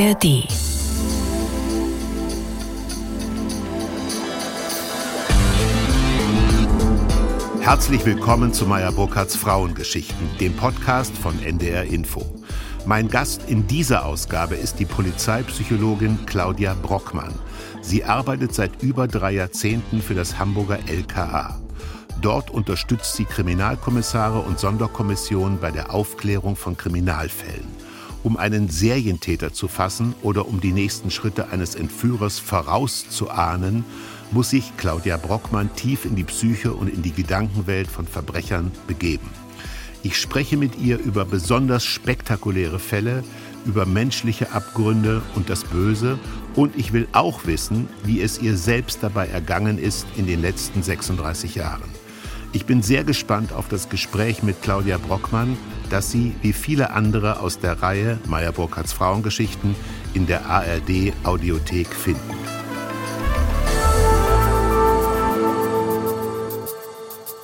ARD. Herzlich willkommen zu Meyer Burkhardts Frauengeschichten, dem Podcast von NDR Info. Mein Gast in dieser Ausgabe ist die Polizeipsychologin Claudia Brockmann. Sie arbeitet seit über drei Jahrzehnten für das Hamburger LKA. Dort unterstützt sie Kriminalkommissare und Sonderkommissionen bei der Aufklärung von Kriminalfällen. Um einen Serientäter zu fassen oder um die nächsten Schritte eines Entführers vorauszuahnen, muss sich Claudia Brockmann tief in die Psyche und in die Gedankenwelt von Verbrechern begeben. Ich spreche mit ihr über besonders spektakuläre Fälle, über menschliche Abgründe und das Böse und ich will auch wissen, wie es ihr selbst dabei ergangen ist in den letzten 36 Jahren. Ich bin sehr gespannt auf das Gespräch mit Claudia Brockmann, das Sie, wie viele andere aus der Reihe Meyer Burkhardts Frauengeschichten, in der ARD Audiothek finden.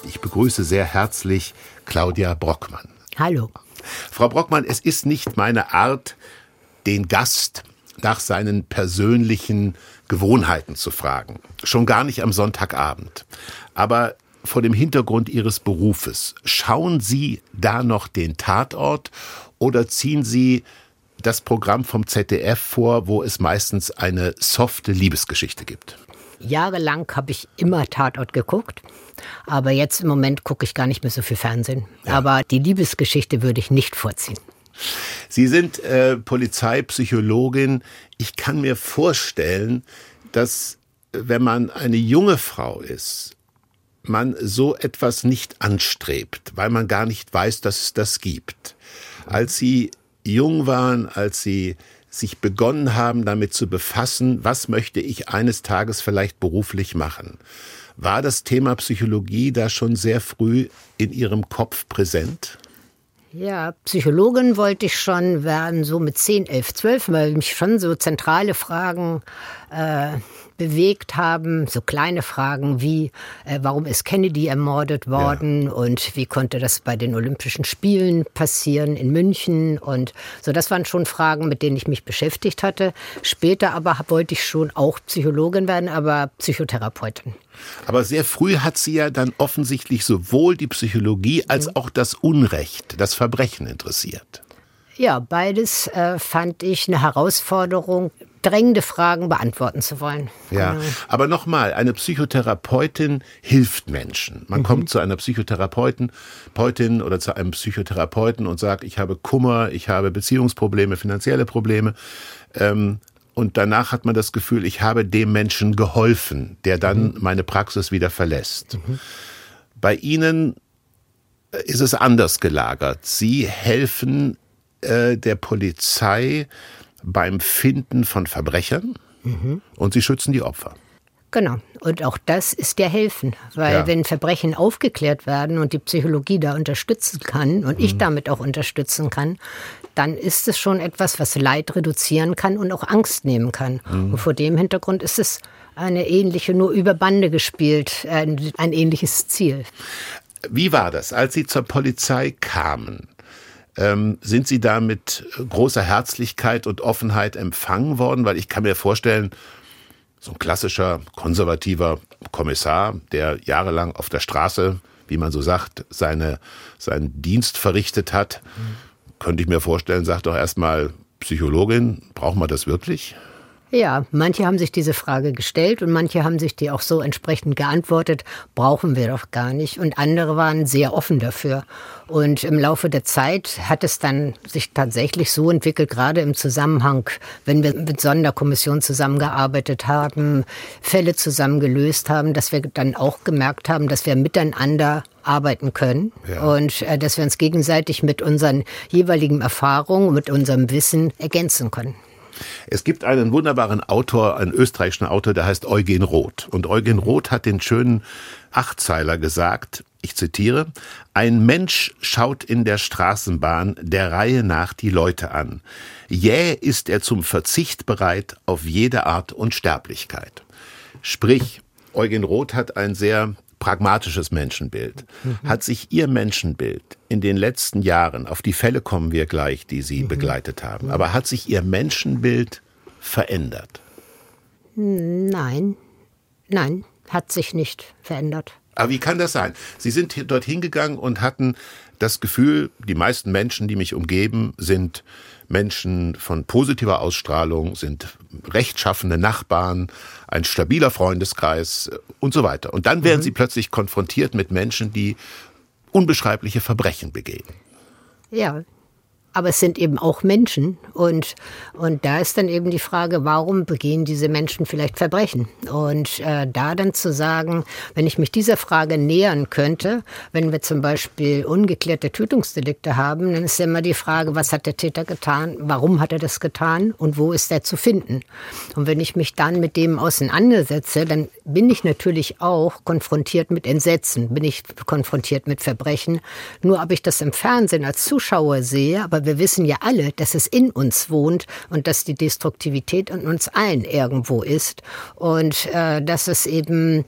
Ich begrüße sehr herzlich Claudia Brockmann. Hallo. Frau Brockmann, es ist nicht meine Art, den Gast nach seinen persönlichen Gewohnheiten zu fragen. Schon gar nicht am Sonntagabend. Aber vor dem Hintergrund Ihres Berufes, schauen Sie da noch den Tatort oder ziehen Sie das Programm vom ZDF vor, wo es meistens eine softe Liebesgeschichte gibt? Jahrelang habe ich immer Tatort geguckt, aber jetzt im Moment gucke ich gar nicht mehr so viel Fernsehen. Ja. Aber die Liebesgeschichte würde ich nicht vorziehen. Sie sind äh, Polizeipsychologin. Ich kann mir vorstellen, dass wenn man eine junge Frau ist man so etwas nicht anstrebt, weil man gar nicht weiß, dass es das gibt. Als Sie jung waren, als Sie sich begonnen haben, damit zu befassen, was möchte ich eines Tages vielleicht beruflich machen, war das Thema Psychologie da schon sehr früh in Ihrem Kopf präsent? Ja, Psychologin wollte ich schon werden, so mit 10, 11, 12, weil mich schon so zentrale Fragen äh, bewegt haben. So kleine Fragen wie, äh, warum ist Kennedy ermordet worden ja. und wie konnte das bei den Olympischen Spielen passieren in München und so. Das waren schon Fragen, mit denen ich mich beschäftigt hatte. Später aber wollte ich schon auch Psychologin werden, aber Psychotherapeutin. Aber sehr früh hat sie ja dann offensichtlich sowohl die Psychologie als auch das Unrecht, das Verbrechen interessiert. Ja, beides äh, fand ich eine Herausforderung, drängende Fragen beantworten zu wollen. Ja, genau. aber nochmal, eine Psychotherapeutin hilft Menschen. Man mhm. kommt zu einer Psychotherapeutin oder zu einem Psychotherapeuten und sagt, ich habe Kummer, ich habe Beziehungsprobleme, finanzielle Probleme. Ähm, und danach hat man das Gefühl, ich habe dem Menschen geholfen, der dann mhm. meine Praxis wieder verlässt. Mhm. Bei Ihnen ist es anders gelagert. Sie helfen äh, der Polizei beim Finden von Verbrechern mhm. und sie schützen die Opfer. Genau. Und auch das ist ja helfen. Weil ja. wenn Verbrechen aufgeklärt werden und die Psychologie da unterstützen kann und mhm. ich damit auch unterstützen kann, dann ist es schon etwas, was Leid reduzieren kann und auch Angst nehmen kann. Mhm. Und vor dem Hintergrund ist es eine ähnliche, nur über Bande gespielt, ein, ein ähnliches Ziel. Wie war das, als Sie zur Polizei kamen? Ähm, sind Sie da mit großer Herzlichkeit und Offenheit empfangen worden? Weil ich kann mir vorstellen, so ein klassischer konservativer Kommissar, der jahrelang auf der Straße, wie man so sagt, seine, seinen Dienst verrichtet hat, mhm. könnte ich mir vorstellen, sagt doch erstmal, Psychologin, brauchen wir das wirklich? Ja, manche haben sich diese Frage gestellt und manche haben sich die auch so entsprechend geantwortet, brauchen wir doch gar nicht. Und andere waren sehr offen dafür. Und im Laufe der Zeit hat es dann sich tatsächlich so entwickelt, gerade im Zusammenhang, wenn wir mit Sonderkommissionen zusammengearbeitet haben, Fälle zusammen gelöst haben, dass wir dann auch gemerkt haben, dass wir miteinander arbeiten können ja. und äh, dass wir uns gegenseitig mit unseren jeweiligen Erfahrungen, mit unserem Wissen ergänzen können. Es gibt einen wunderbaren Autor, einen österreichischen Autor, der heißt Eugen Roth. Und Eugen Roth hat den schönen Achtzeiler gesagt, ich zitiere, ein Mensch schaut in der Straßenbahn der Reihe nach die Leute an. Jäh ist er zum Verzicht bereit auf jede Art Unsterblichkeit. Sprich, Eugen Roth hat ein sehr pragmatisches Menschenbild. Hat sich Ihr Menschenbild in den letzten Jahren, auf die Fälle kommen wir gleich, die Sie mhm. begleitet haben, aber hat sich Ihr Menschenbild verändert? Nein, nein, hat sich nicht verändert. Aber wie kann das sein? Sie sind dort hingegangen und hatten das Gefühl, die meisten Menschen, die mich umgeben, sind Menschen von positiver Ausstrahlung, sind rechtschaffende Nachbarn, ein stabiler Freundeskreis und so weiter. Und dann werden mhm. sie plötzlich konfrontiert mit Menschen, die unbeschreibliche Verbrechen begehen. Ja, aber es sind eben auch Menschen. Und, und da ist dann eben die Frage, warum begehen diese Menschen vielleicht Verbrechen? Und äh, da dann zu sagen, wenn ich mich dieser Frage nähern könnte, wenn wir zum Beispiel ungeklärte Tötungsdelikte haben, dann ist ja immer die Frage, was hat der Täter getan, warum hat er das getan und wo ist er zu finden? Und wenn ich mich dann mit dem auseinandersetze, dann bin ich natürlich auch konfrontiert mit Entsetzen, bin ich konfrontiert mit Verbrechen. Nur ob ich das im Fernsehen als Zuschauer sehe, aber wir wissen ja alle, dass es in uns wohnt und dass die Destruktivität in uns allen irgendwo ist. Und äh, dass es eben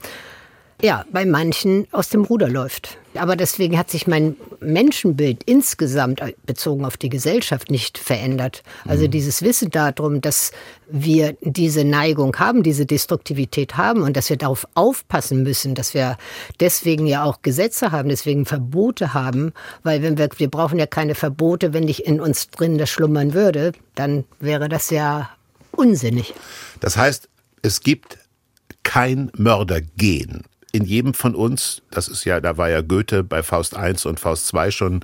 ja, bei manchen aus dem Ruder läuft. Aber deswegen hat sich mein Menschenbild insgesamt bezogen auf die Gesellschaft nicht verändert. Also mhm. dieses Wissen darum, dass wir diese Neigung haben, diese Destruktivität haben und dass wir darauf aufpassen müssen, dass wir deswegen ja auch Gesetze haben, deswegen Verbote haben, weil wenn wir, wir brauchen ja keine Verbote, wenn nicht in uns drin das schlummern würde, dann wäre das ja unsinnig. Das heißt, es gibt kein Mördergehen in jedem von uns, das ist ja, da war ja Goethe bei Faust I und Faust II schon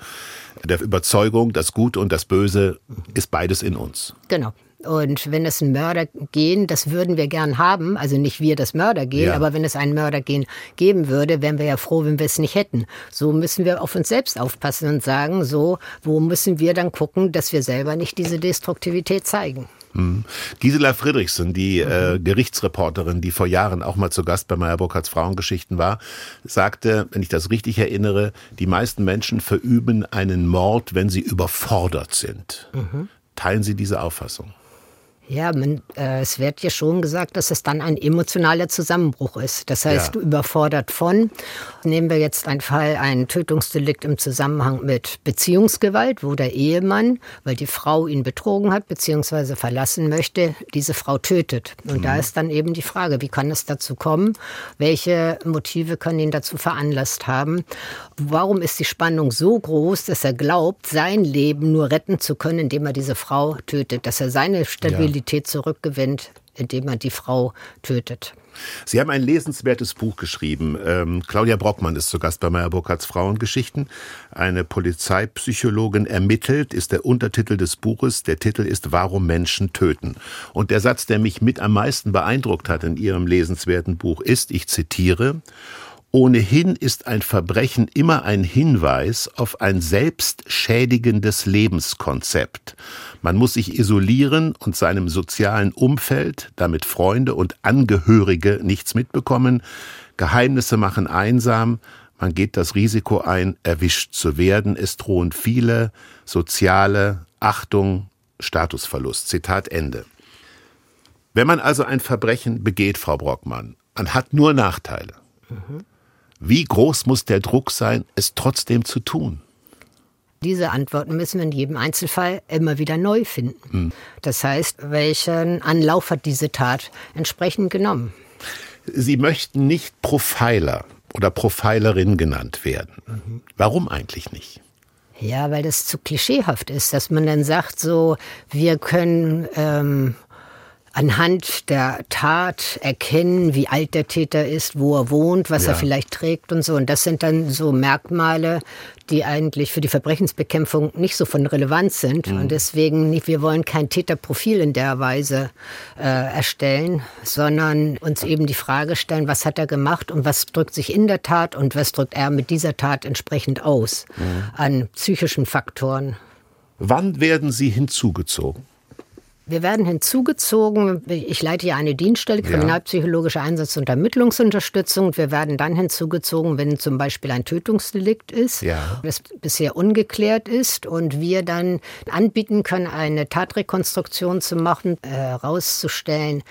der Überzeugung, das Gute und das Böse ist beides in uns. Genau. Und wenn es ein Mördergehen, das würden wir gern haben, also nicht wir das Mördergehen, ja. aber wenn es ein Mördergehen geben würde, wären wir ja froh, wenn wir es nicht hätten. So müssen wir auf uns selbst aufpassen und sagen, so, wo müssen wir dann gucken, dass wir selber nicht diese Destruktivität zeigen. Mhm. Gisela Friedrichsen, die äh, Gerichtsreporterin, die vor Jahren auch mal zu Gast bei Meyer Burkhardts Frauengeschichten war, sagte, wenn ich das richtig erinnere, die meisten Menschen verüben einen Mord, wenn sie überfordert sind. Mhm. Teilen Sie diese Auffassung? Ja, man, äh, es wird ja schon gesagt, dass es dann ein emotionaler Zusammenbruch ist. Das heißt, ja. du überfordert von. Nehmen wir jetzt einen Fall, ein Tötungsdelikt im Zusammenhang mit Beziehungsgewalt, wo der Ehemann, weil die Frau ihn betrogen hat bzw. verlassen möchte, diese Frau tötet. Und mhm. da ist dann eben die Frage, wie kann es dazu kommen? Welche Motive können ihn dazu veranlasst haben? Warum ist die Spannung so groß, dass er glaubt, sein Leben nur retten zu können, indem er diese Frau tötet, dass er seine Stabilität ja Stabilität zurückgewinnt, indem man die Frau tötet. Sie haben ein lesenswertes Buch geschrieben. Ähm, Claudia Brockmann ist zu Gast bei Meyer Burkhardts Frauengeschichten. Eine Polizeipsychologin ermittelt, ist der Untertitel des Buches. Der Titel ist Warum Menschen töten. Und der Satz, der mich mit am meisten beeindruckt hat in Ihrem lesenswerten Buch ist, ich zitiere, Ohnehin ist ein Verbrechen immer ein Hinweis auf ein selbstschädigendes Lebenskonzept. Man muss sich isolieren und seinem sozialen Umfeld, damit Freunde und Angehörige nichts mitbekommen. Geheimnisse machen einsam. Man geht das Risiko ein, erwischt zu werden. Es drohen viele soziale Achtung, Statusverlust. Zitat Ende. Wenn man also ein Verbrechen begeht, Frau Brockmann, man hat nur Nachteile. Mhm. Wie groß muss der Druck sein, es trotzdem zu tun? Diese Antworten müssen wir in jedem Einzelfall immer wieder neu finden. Hm. Das heißt, welchen Anlauf hat diese Tat entsprechend genommen? Sie möchten nicht Profiler oder Profilerin genannt werden. Mhm. Warum eigentlich nicht? Ja, weil das zu klischeehaft ist, dass man dann sagt, so, wir können ähm, anhand der Tat erkennen, wie alt der Täter ist, wo er wohnt, was ja. er vielleicht trägt und so. Und das sind dann so Merkmale, die eigentlich für die Verbrechensbekämpfung nicht so von Relevanz sind. Mhm. Und deswegen, nicht, wir wollen kein Täterprofil in der Weise äh, erstellen, sondern uns eben die Frage stellen, was hat er gemacht und was drückt sich in der Tat und was drückt er mit dieser Tat entsprechend aus mhm. an psychischen Faktoren. Wann werden Sie hinzugezogen? Wir werden hinzugezogen. Ich leite hier eine Dienststelle, kriminalpsychologische Einsatz- und Ermittlungsunterstützung. Wir werden dann hinzugezogen, wenn zum Beispiel ein Tötungsdelikt ist, ja. das bisher ungeklärt ist und wir dann anbieten können, eine Tatrekonstruktion zu machen, herauszustellen,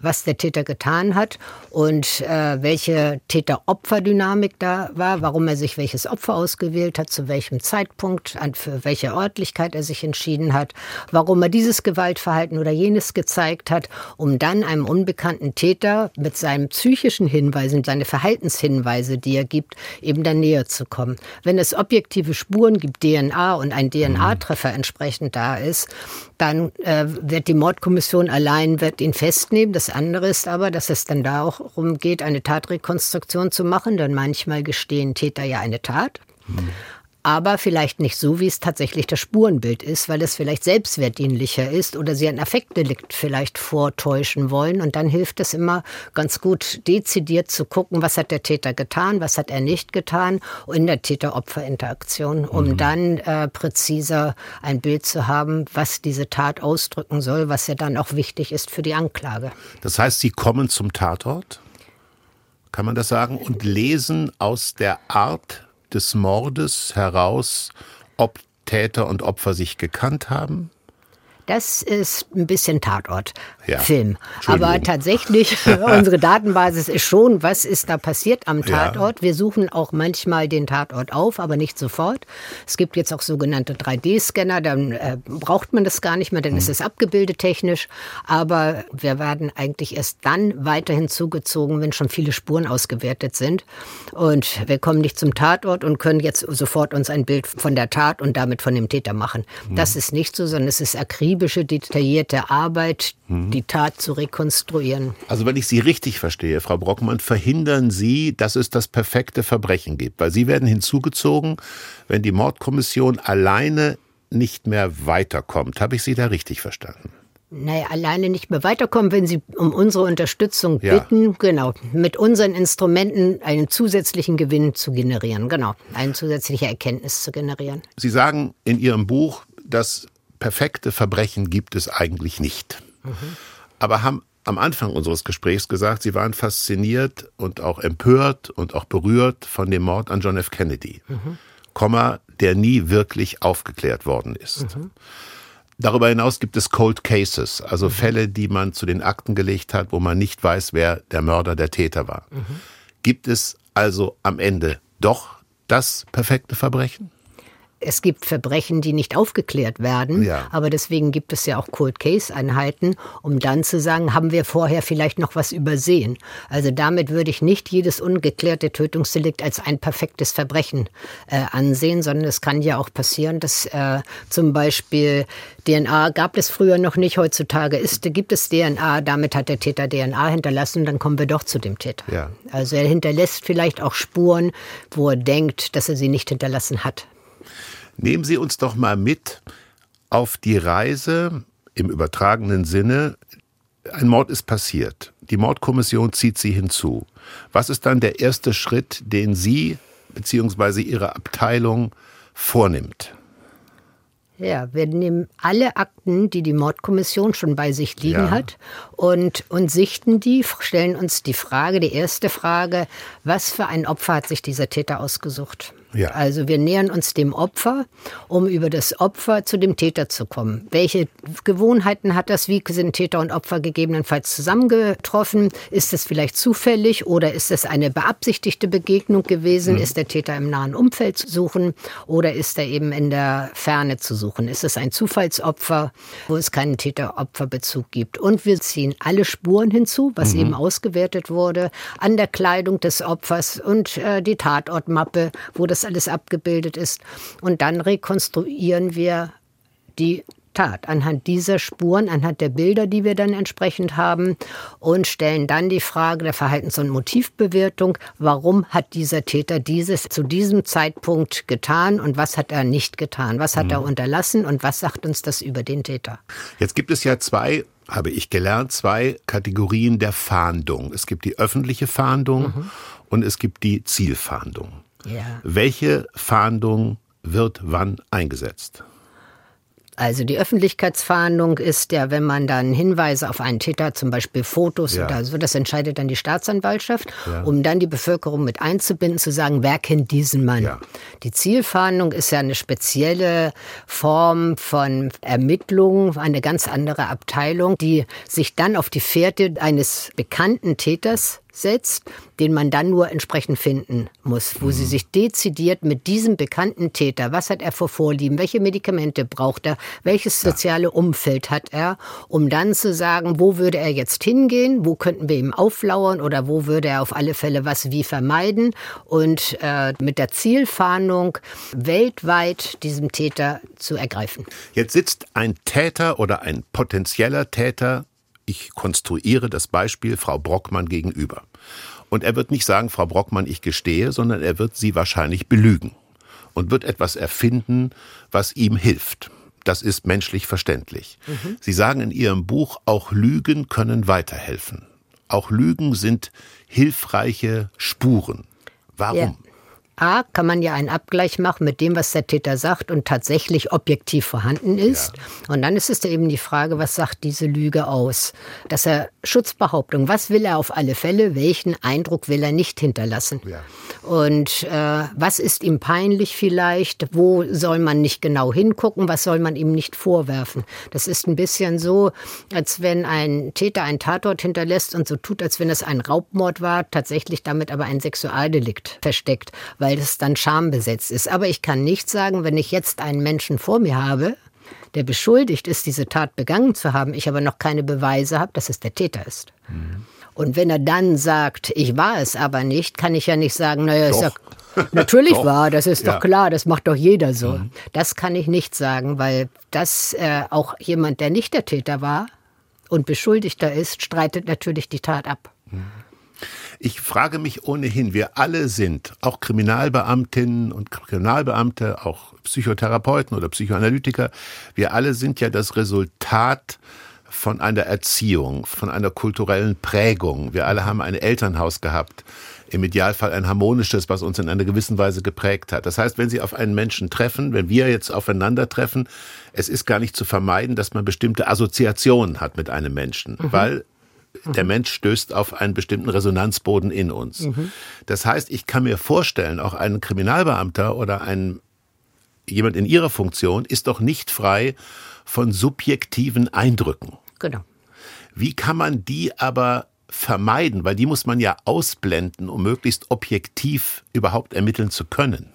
was der Täter getan hat und äh, welche Täter-Opfer-Dynamik da war, warum er sich welches Opfer ausgewählt hat, zu welchem Zeitpunkt, an für welche Örtlichkeit er sich entschieden hat, warum er dieses Gewaltverhalten oder jenes gezeigt hat, um dann einem unbekannten Täter mit seinen psychischen Hinweisen, seine Verhaltenshinweise, die er gibt, eben dann näher zu kommen. Wenn es objektive Spuren gibt, DNA und ein DNA-Treffer entsprechend da ist, dann äh, wird die Mordkommission allein wird ihn festnehmen. Das andere ist aber, dass es dann darum geht, eine Tatrekonstruktion zu machen. Denn manchmal gestehen Täter ja eine Tat. Mhm aber vielleicht nicht so, wie es tatsächlich das Spurenbild ist, weil es vielleicht selbstwertdienlicher ist oder sie ein Affektdelikt vielleicht vortäuschen wollen. Und dann hilft es immer ganz gut, dezidiert zu gucken, was hat der Täter getan, was hat er nicht getan in der Täter-Opfer-Interaktion, um mhm. dann äh, präziser ein Bild zu haben, was diese Tat ausdrücken soll, was ja dann auch wichtig ist für die Anklage. Das heißt, Sie kommen zum Tatort? Kann man das sagen? Und lesen aus der Art des Mordes heraus, ob Täter und Opfer sich gekannt haben? Das ist ein bisschen Tatort-Film. Ja, Aber tatsächlich, unsere Datenbasis ist schon, was ist da passiert am Tatort. Ja. Wir suchen auch manchmal den Tatort auf, aber nicht sofort. Es gibt jetzt auch sogenannte 3D-Scanner, dann äh, braucht man das gar nicht mehr, dann mhm. ist es abgebildet technisch. Aber wir werden eigentlich erst dann weiter hinzugezogen, wenn schon viele Spuren ausgewertet sind. Und wir kommen nicht zum Tatort und können jetzt sofort uns ein Bild von der Tat und damit von dem Täter machen. Mhm. Das ist nicht so, sondern es ist akribisch akribische, detaillierte Arbeit, mhm. die Tat zu rekonstruieren. Also wenn ich Sie richtig verstehe, Frau Brockmann, verhindern Sie, dass es das perfekte Verbrechen gibt, weil Sie werden hinzugezogen, wenn die Mordkommission alleine nicht mehr weiterkommt. Habe ich Sie da richtig verstanden? naja, alleine nicht mehr weiterkommen, wenn Sie um unsere Unterstützung bitten, ja. genau, mit unseren Instrumenten einen zusätzlichen Gewinn zu generieren, genau, eine zusätzliche Erkenntnis zu generieren. Sie sagen in Ihrem Buch, dass perfekte Verbrechen gibt es eigentlich nicht. Mhm. Aber haben am Anfang unseres Gesprächs gesagt, Sie waren fasziniert und auch empört und auch berührt von dem Mord an John F. Kennedy, mhm. Komma, der nie wirklich aufgeklärt worden ist. Mhm. Darüber hinaus gibt es Cold Cases, also mhm. Fälle, die man zu den Akten gelegt hat, wo man nicht weiß, wer der Mörder, der Täter war. Gibt es also am Ende doch das perfekte Verbrechen? Es gibt Verbrechen, die nicht aufgeklärt werden, ja. aber deswegen gibt es ja auch Cold Case Einheiten, um dann zu sagen, haben wir vorher vielleicht noch was übersehen. Also damit würde ich nicht jedes ungeklärte Tötungsdelikt als ein perfektes Verbrechen äh, ansehen, sondern es kann ja auch passieren, dass äh, zum Beispiel DNA gab es früher noch nicht, heutzutage ist, gibt es DNA, damit hat der Täter DNA hinterlassen, dann kommen wir doch zu dem Täter. Ja. Also er hinterlässt vielleicht auch Spuren, wo er denkt, dass er sie nicht hinterlassen hat. Nehmen Sie uns doch mal mit auf die Reise im übertragenen Sinne. Ein Mord ist passiert. Die Mordkommission zieht Sie hinzu. Was ist dann der erste Schritt, den Sie bzw. Ihre Abteilung vornimmt? Ja, wir nehmen alle Akten, die die Mordkommission schon bei sich liegen ja. hat, und, und sichten die, stellen uns die Frage, die erste Frage, was für ein Opfer hat sich dieser Täter ausgesucht? Ja. Also wir nähern uns dem Opfer, um über das Opfer zu dem Täter zu kommen. Welche Gewohnheiten hat das? Wie sind Täter und Opfer gegebenenfalls zusammengetroffen? Ist es vielleicht zufällig oder ist es eine beabsichtigte Begegnung gewesen? Mhm. Ist der Täter im nahen Umfeld zu suchen oder ist er eben in der Ferne zu suchen? Ist es ein Zufallsopfer, wo es keinen Täter-Opfer-Bezug gibt? Und wir ziehen alle Spuren hinzu, was mhm. eben ausgewertet wurde, an der Kleidung des Opfers und äh, die Tatortmappe, wo das das alles abgebildet ist. Und dann rekonstruieren wir die Tat anhand dieser Spuren, anhand der Bilder, die wir dann entsprechend haben und stellen dann die Frage der Verhaltens- und Motivbewertung, warum hat dieser Täter dieses zu diesem Zeitpunkt getan und was hat er nicht getan, was hat mhm. er unterlassen und was sagt uns das über den Täter. Jetzt gibt es ja zwei habe ich gelernt, zwei Kategorien der Fahndung. Es gibt die öffentliche Fahndung mhm. und es gibt die Zielfahndung. Ja. Welche Fahndung wird wann eingesetzt? Also die Öffentlichkeitsfahndung ist ja, wenn man dann Hinweise auf einen Täter, zum Beispiel Fotos Ja. oder so, das entscheidet dann die Staatsanwaltschaft, Ja. um dann die Bevölkerung mit einzubinden, zu sagen, wer kennt diesen Mann. Ja. Die Zielfahndung ist ja eine spezielle Form von Ermittlung, eine ganz andere Abteilung, die sich dann auf die Fährte eines bekannten Täters setzt, den man dann nur entsprechend finden muss, wo sie sich dezidiert mit diesem bekannten Täter, was hat er vor Vorlieben, welche Medikamente braucht er, welches soziale Umfeld hat er, um dann zu sagen, wo würde er jetzt hingehen, wo könnten wir ihm auflauern oder wo würde er auf alle Fälle was wie vermeiden. Und äh, mit der Zielfahndung weltweit diesem Täter zu ergreifen. Jetzt sitzt ein Täter oder ein potenzieller Täter, ich konstruiere das Beispiel Frau Brockmann gegenüber. Und er wird nicht sagen, Frau Brockmann, ich gestehe, sondern er wird sie wahrscheinlich belügen und wird etwas erfinden, was ihm hilft. Das ist menschlich verständlich. Sie sagen in Ihrem Buch, auch Lügen können weiterhelfen. Auch Lügen sind hilfreiche Spuren. Warum? Ja. A, kann man ja einen Abgleich machen mit dem, was der Täter sagt und tatsächlich objektiv vorhanden ist. Und dann ist es da eben die Frage, was sagt diese Lüge aus? Dass er Schutzbehauptung, was will er auf alle Fälle, welchen Eindruck will er nicht hinterlassen? Ja. Und äh, was ist ihm peinlich vielleicht? Wo soll man nicht genau hingucken? Was soll man ihm nicht vorwerfen? Das ist ein bisschen so, als wenn ein Täter einen Tatort hinterlässt und so tut, als wenn es ein Raubmord war, tatsächlich damit aber ein Sexualdelikt versteckt, weil es dann schambesetzt ist. Aber ich kann nicht sagen, wenn ich jetzt einen Menschen vor mir habe, der beschuldigt ist, diese Tat begangen zu haben, ich aber noch keine Beweise habe, dass es der Täter ist. Und wenn er dann sagt, ich war es aber nicht, kann ich ja nicht sagen, naja, ist ja, natürlich war, das ist Ja. doch klar, das macht doch jeder so. Das kann ich nicht sagen, weil das äh, auch jemand, der nicht der Täter war und Beschuldigter ist, streitet natürlich die Tat ab. Ich frage mich ohnehin, wir alle sind, auch Kriminalbeamtinnen und Kriminalbeamte, auch Psychotherapeuten oder Psychoanalytiker, wir alle sind ja das Resultat von einer Erziehung, von einer kulturellen Prägung. Wir alle haben ein Elternhaus gehabt, im Idealfall ein harmonisches, was uns in einer gewissen Weise geprägt hat. Das heißt, wenn Sie auf einen Menschen treffen, wenn wir jetzt aufeinandertreffen, es ist gar nicht zu vermeiden, dass man bestimmte Assoziationen hat mit einem Menschen, weil der Mensch stößt auf einen bestimmten Resonanzboden in uns. Das heißt, ich kann mir vorstellen, auch ein Kriminalbeamter oder ein jemand in ihrer Funktion ist doch nicht frei von subjektiven Eindrücken. Genau. Wie kann man die aber vermeiden? Weil die muss man ja ausblenden, um möglichst objektiv überhaupt ermitteln zu können.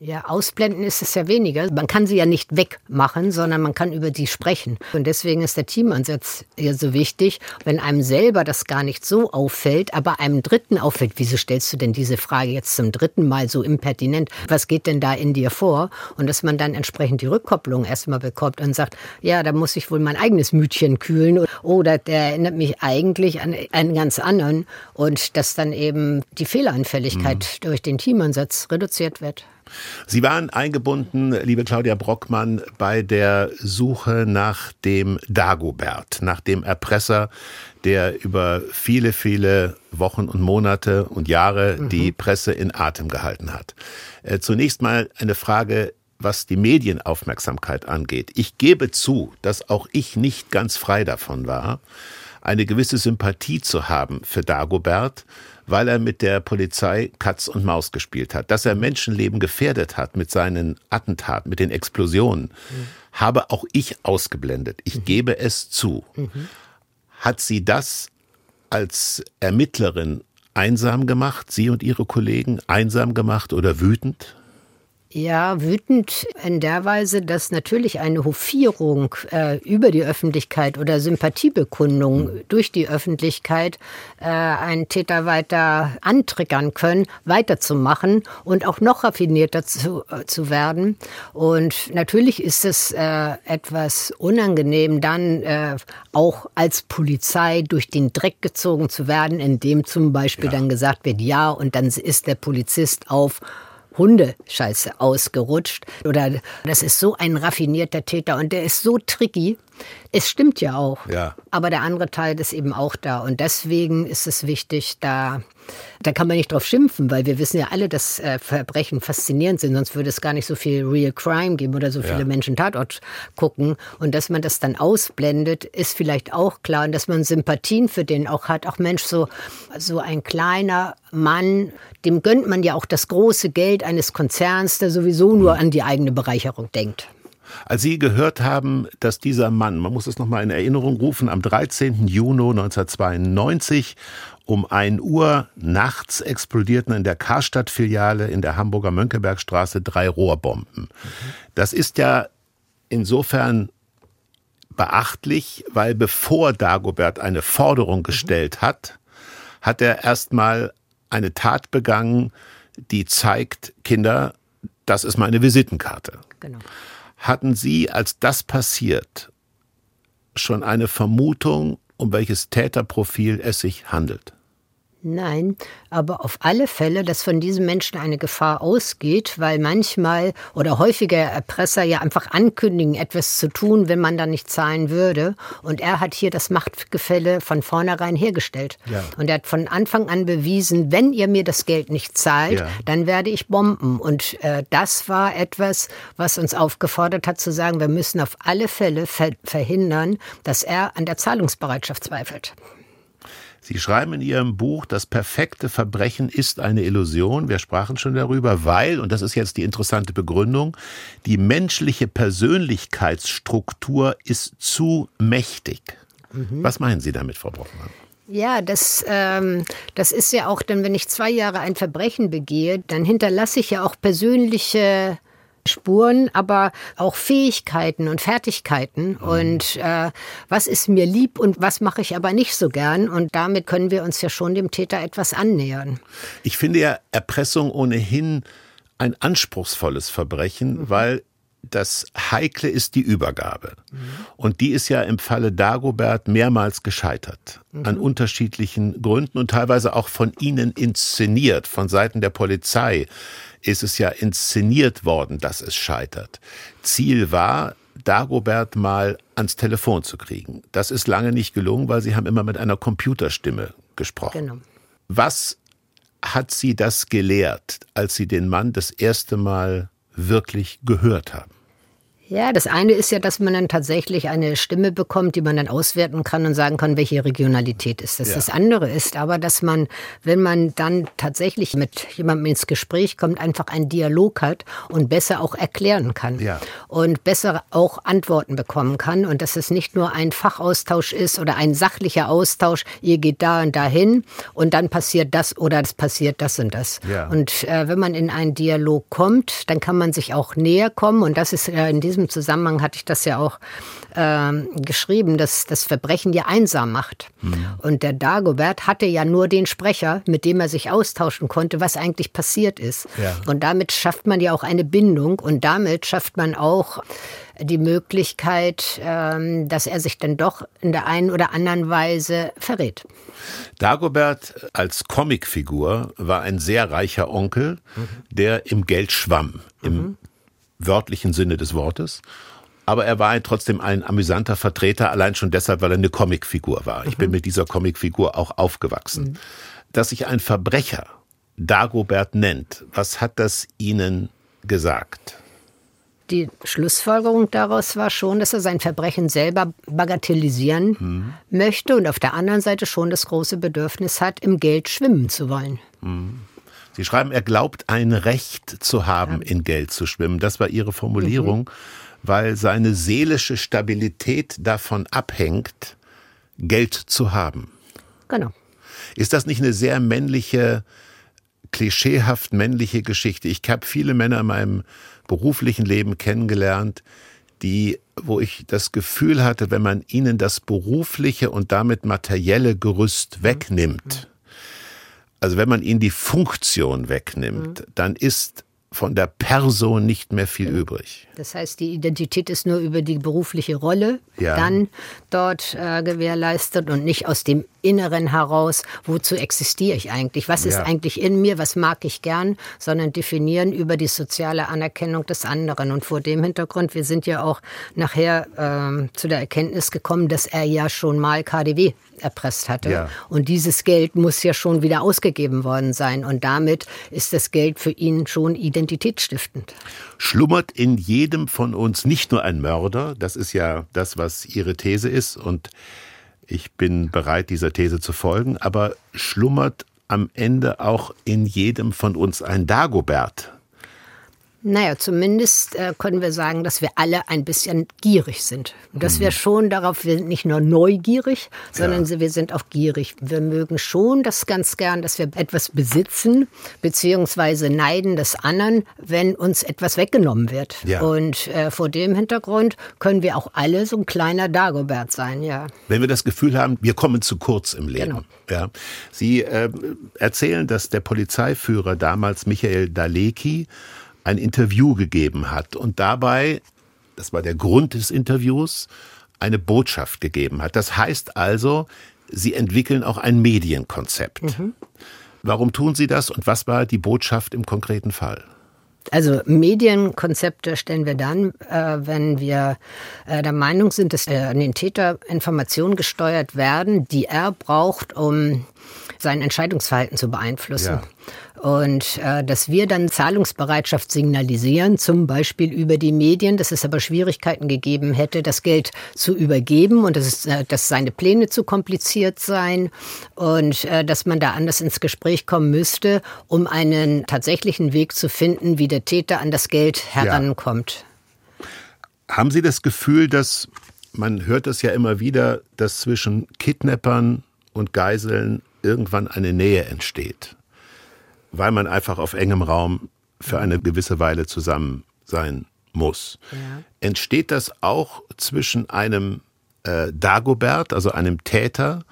Ja, ausblenden ist es ja weniger. Man kann sie ja nicht wegmachen, sondern man kann über die sprechen. Und deswegen ist der Teamansatz ja so wichtig. Wenn einem selber das gar nicht so auffällt, aber einem Dritten auffällt, wieso stellst du denn diese Frage jetzt zum dritten Mal so impertinent? Was geht denn da in dir vor? Und dass man dann entsprechend die Rückkopplung erstmal bekommt und sagt, ja, da muss ich wohl mein eigenes Mütchen kühlen. Oder der erinnert mich eigentlich an einen ganz anderen. Und dass dann eben die Fehleranfälligkeit durch den Teamansatz reduziert wird. Sie waren eingebunden, liebe Claudia Brockmann, bei der Suche nach dem Dagobert, nach dem Erpresser, der über viele, viele Wochen und Monate und Jahre die Presse in Atem gehalten hat. Äh, Zunächst mal eine Frage, was die Medienaufmerksamkeit angeht. Ich gebe zu, dass auch ich nicht ganz frei davon war, eine gewisse Sympathie zu haben für Dagobert, weil er mit der Polizei Katz und Maus gespielt hat. Dass er Menschenleben gefährdet hat mit seinen Attentaten, mit den Explosionen, habe auch ich ausgeblendet. Ich gebe es zu. Hat sie das als Ermittlerin einsam gemacht, Sie und Ihre Kollegen einsam gemacht oder wütend? Ja, wütend in der Weise, dass natürlich eine Hofierung äh, über die Öffentlichkeit oder Sympathiebekundung durch die Öffentlichkeit äh, einen Täter weiter antriggern können, weiterzumachen und auch noch raffinierter zu, äh, zu werden. Und natürlich ist es äh, etwas unangenehm, dann äh, auch als Polizei durch den Dreck gezogen zu werden, indem zum Beispiel dann gesagt wird, ja, und dann ist der Polizist auf Hundescheiße ausgerutscht. Oder das ist so ein raffinierter Täter und der ist so tricky. Es stimmt ja auch. Ja. Aber der andere Teil ist eben auch da. Und deswegen ist es wichtig, da, da kann man nicht drauf schimpfen, weil wir wissen ja alle, dass äh, Verbrechen faszinierend sind, sonst würde es gar nicht so viel Real Crime geben oder so viele Ja. Menschen Tatort gucken. Und dass man das dann ausblendet, ist vielleicht auch klar. Und dass man Sympathien für den auch hat. Auch Mensch, so, so ein kleiner Mann, dem gönnt man ja auch das große Geld eines Konzerns, der sowieso nur an die eigene Bereicherung denkt. Als Sie gehört haben, dass dieser Mann, man muss es nochmal in Erinnerung rufen, am 13. Juni 1992 um 1 Uhr nachts explodierten in der Karstadt-Filiale in der Hamburger Mönckebergstraße drei Rohrbomben. Das ist ja insofern beachtlich, weil bevor Dagobert eine Forderung gestellt hat, hat er erstmal eine Tat begangen, die zeigt, Kinder, das ist meine Visitenkarte. Genau. Hatten Sie, als das passiert, schon eine Vermutung, um welches Täterprofil es sich handelt? Nein, aber auf alle Fälle, dass von diesem Menschen eine Gefahr ausgeht, weil manchmal oder häufiger Erpresser ja einfach ankündigen, etwas zu tun, wenn man dann nicht zahlen würde. Und er hat hier das Machtgefälle von vornherein hergestellt. Ja. Und er hat von Anfang an bewiesen, wenn ihr mir das Geld nicht zahlt, Ja. dann werde ich bomben. Und äh, das war etwas, was uns aufgefordert hat zu sagen, wir müssen auf alle Fälle ver verhindern, dass er an der Zahlungsbereitschaft zweifelt. Sie schreiben in Ihrem Buch, das perfekte Verbrechen ist eine Illusion. Wir sprachen schon darüber, weil, und das ist jetzt die interessante Begründung, die menschliche Persönlichkeitsstruktur ist zu mächtig. Was meinen Sie damit, Frau Brockmann? Ja, das, ähm, das ist ja auch dann, wenn ich zwei Jahre ein Verbrechen begehe, dann hinterlasse ich ja auch persönliche Spuren, aber auch Fähigkeiten und Fertigkeiten. Und äh, was ist mir lieb und was mache ich aber nicht so gern. Und damit können wir uns ja schon dem Täter etwas annähern. Ich finde ja Erpressung ohnehin ein anspruchsvolles Verbrechen, weil das Heikle ist die Übergabe. Und die ist ja im Falle Dagobert mehrmals gescheitert. An unterschiedlichen Gründen und teilweise auch von Ihnen inszeniert. Von Seiten der Polizei ist es ja inszeniert worden, dass es scheitert. Ziel war, Dagobert mal ans Telefon zu kriegen. Das ist lange nicht gelungen, weil Sie haben immer mit einer Computerstimme gesprochen. Genau. Was hat Sie das gelehrt, als Sie den Mann das erste Mal wirklich gehört haben? Ja, das eine ist ja, dass man dann tatsächlich eine Stimme bekommt, die man dann auswerten kann und sagen kann, welche Regionalität ist das. Ja. Das andere ist aber, dass man, wenn man dann tatsächlich mit jemandem ins Gespräch kommt, einfach einen Dialog hat und besser auch erklären kann. Ja. Und besser auch Antworten bekommen kann und dass es nicht nur ein Fachaustausch ist oder ein sachlicher Austausch, ihr geht da und dahin und dann passiert das oder es passiert das und das. Ja. Und äh, wenn man in einen Dialog kommt, dann kann man sich auch näher kommen. Und das ist äh, in diesem Zusammenhang hatte ich das ja auch ähm, geschrieben, dass das Verbrechen ja einsam macht. Und der Dagobert hatte ja nur den Sprecher, mit dem er sich austauschen konnte, was eigentlich passiert ist. Ja. Und damit schafft man ja auch eine Bindung und damit schafft man auch die Möglichkeit, ähm, dass er sich dann doch in der einen oder anderen Weise verrät. Dagobert als Comicfigur war ein sehr reicher Onkel, der im Geld schwamm, im wörtlichen Sinne des Wortes. Aber er war trotzdem ein amüsanter Vertreter, allein schon deshalb, weil er eine Comicfigur war. Ich bin mit dieser Comicfigur auch aufgewachsen. Dass sich ein Verbrecher Dagobert nennt, was hat das Ihnen gesagt? Die Schlussfolgerung daraus war schon, dass er sein Verbrechen selber bagatellisieren möchte und auf der anderen Seite schon das große Bedürfnis hat, im Geld schwimmen zu wollen. Sie schreiben, er glaubt ein Recht zu haben, in Geld zu schwimmen. Das war Ihre Formulierung, weil seine seelische Stabilität davon abhängt, Geld zu haben. Genau. Ist das nicht eine sehr männliche, klischeehaft männliche Geschichte? Ich habe viele Männer in meinem beruflichen Leben kennengelernt, die, wo ich das Gefühl hatte, wenn man ihnen das berufliche und damit materielle Gerüst wegnimmt, also wenn man ihnen die Funktion wegnimmt, dann ist von der Person nicht mehr viel übrig. Das heißt, die Identität ist nur über die berufliche Rolle ja. dann dort äh, gewährleistet und nicht aus dem Inneren heraus, wozu existiere ich eigentlich, was ja. ist eigentlich in mir, was mag ich gern, sondern definieren über die soziale Anerkennung des anderen. Und vor dem Hintergrund, wir sind ja auch nachher äh, zu der Erkenntnis gekommen, dass er ja schon mal KDW erpresst hatte. Ja. Und dieses Geld muss ja schon wieder ausgegeben worden sein. Und damit ist das Geld für ihn schon identitätsstiftend. Schlummert in jedem von uns nicht nur ein Mörder, das ist ja das, was Ihre These ist. Und ich bin bereit, dieser These zu folgen, aber schlummert am Ende auch in jedem von uns ein Dagobert. Naja, zumindest äh, können wir sagen, dass wir alle ein bisschen gierig sind. Und dass mhm. wir schon darauf, wir sind nicht nur neugierig, sondern ja. wir sind auch gierig. Wir mögen schon das ganz gern, dass wir etwas besitzen, beziehungsweise neiden des anderen, wenn uns etwas weggenommen wird. Ja. Und äh, vor dem Hintergrund können wir auch alle so ein kleiner Dagobert sein, ja. Wenn wir das Gefühl haben, wir kommen zu kurz im Leben. Genau. Ja. Sie äh, erzählen, dass der Polizeiführer damals Michael Daleki ein Interview gegeben hat und dabei, das war der Grund des Interviews, eine Botschaft gegeben hat. Das heißt also, Sie entwickeln auch ein Medienkonzept. Mhm. Warum tun Sie das und was war die Botschaft im konkreten Fall? Also Medienkonzepte stellen wir dann, äh, wenn wir äh, der Meinung sind, dass äh, an den Täter Informationen gesteuert werden, die er braucht, um sein Entscheidungsverhalten zu beeinflussen. Ja. Und äh, dass wir dann Zahlungsbereitschaft signalisieren, zum Beispiel über die Medien, dass es aber Schwierigkeiten gegeben hätte, das Geld zu übergeben und dass, es, äh, dass seine Pläne zu kompliziert seien und äh, dass man da anders ins Gespräch kommen müsste, um einen tatsächlichen Weg zu finden, wie der Täter an das Geld herankommt. Ja. Haben Sie das Gefühl, dass man hört das ja immer wieder, dass zwischen Kidnappern und Geiseln irgendwann eine Nähe entsteht? weil man einfach auf engem Raum für eine gewisse Weile zusammen sein muss. Ja. Entsteht das auch zwischen einem äh, Dagobert, also einem Täter,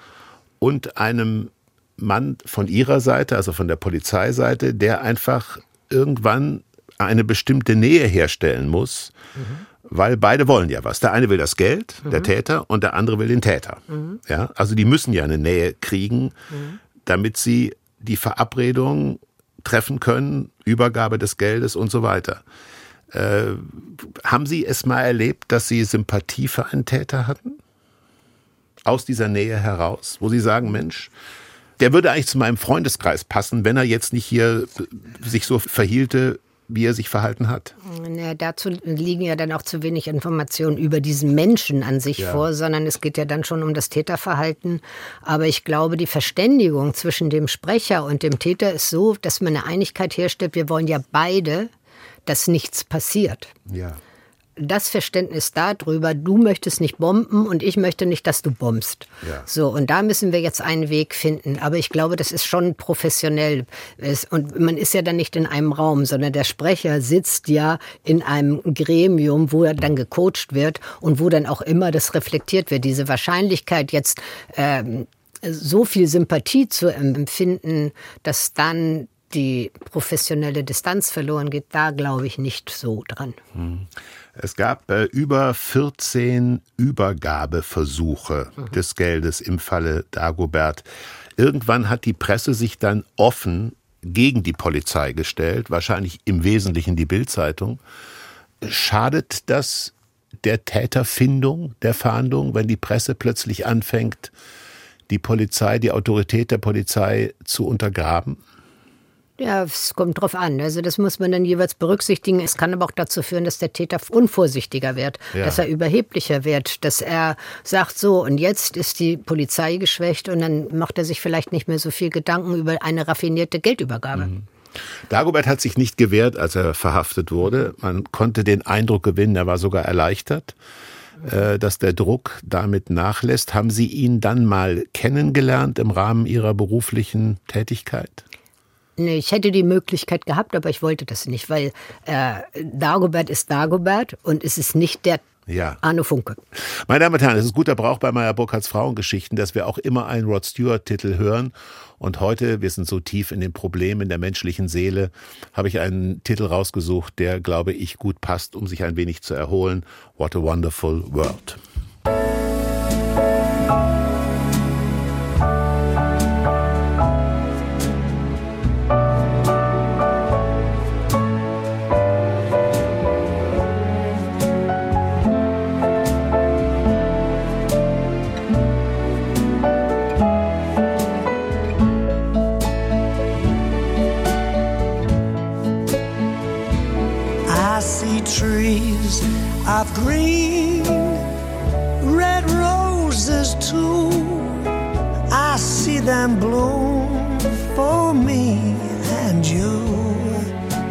und einem Mann von ihrer Seite, also von der Polizeiseite, der einfach irgendwann eine bestimmte Nähe herstellen muss, mhm. Weil beide wollen ja was. Der eine will das Geld, mhm. der Täter, und der andere will den Täter. Mhm. Ja, also die müssen ja eine Nähe kriegen, mhm. damit sie die Verabredung treffen können, Übergabe des Geldes und so weiter. Äh, haben Sie es mal erlebt, dass Sie Sympathie für einen Täter hatten? Aus dieser Nähe heraus, wo Sie sagen, Mensch, der würde eigentlich zu meinem Freundeskreis passen, wenn er jetzt nicht hier sich so verhielte, wie er sich verhalten hat. Ja, dazu liegen ja dann auch zu wenig Informationen über diesen Menschen an sich ja. vor, sondern es geht ja dann schon um das Täterverhalten. Aber ich glaube, die Verständigung zwischen dem Sprecher und dem Täter ist so, dass man eine Einigkeit herstellt. Wir wollen ja beide, dass nichts passiert. Ja das Verständnis darüber, du möchtest nicht bomben und ich möchte nicht, dass du bombst. Ja. So, und da müssen wir jetzt einen Weg finden. Aber ich glaube, das ist schon professionell. Und man ist ja dann nicht in einem Raum, sondern der Sprecher sitzt ja in einem Gremium, wo er dann gecoacht wird und wo dann auch immer das reflektiert wird. Diese Wahrscheinlichkeit jetzt, ähm, so viel Sympathie zu empfinden, dass dann die professionelle Distanz verloren geht, da glaube ich nicht so dran. Hm. Es gab äh, über 14 Übergabeversuche mhm. des Geldes im Falle Dagobert. Irgendwann hat die Presse sich dann offen gegen die Polizei gestellt, wahrscheinlich im Wesentlichen die Bildzeitung. Schadet das der Täterfindung, der Fahndung, wenn die Presse plötzlich anfängt, die Polizei, die Autorität der Polizei zu untergraben? Ja, es kommt drauf an. Also das muss man dann jeweils berücksichtigen. Es kann aber auch dazu führen, dass der Täter unvorsichtiger wird, ja. dass er überheblicher wird, dass er sagt, so und jetzt ist die Polizei geschwächt und dann macht er sich vielleicht nicht mehr so viel Gedanken über eine raffinierte Geldübergabe. Mhm. Dagobert hat sich nicht gewehrt, als er verhaftet wurde. Man konnte den Eindruck gewinnen, er war sogar erleichtert, äh, dass der Druck damit nachlässt. Haben Sie ihn dann mal kennengelernt im Rahmen Ihrer beruflichen Tätigkeit? Nee, ich hätte die Möglichkeit gehabt, aber ich wollte das nicht, weil äh, Dagobert ist Dagobert und es ist nicht der Ja. Arno Funke. Meine Damen und Herren, es ist guter Brauch bei Meyer Burkhardts Frauengeschichten, dass wir auch immer einen Rod Stewart-Titel hören. Und heute, wir sind so tief in den Problemen der menschlichen Seele, habe ich einen Titel rausgesucht, der, glaube ich, gut passt, um sich ein wenig zu erholen. What a Wonderful World. See bloom for me and you,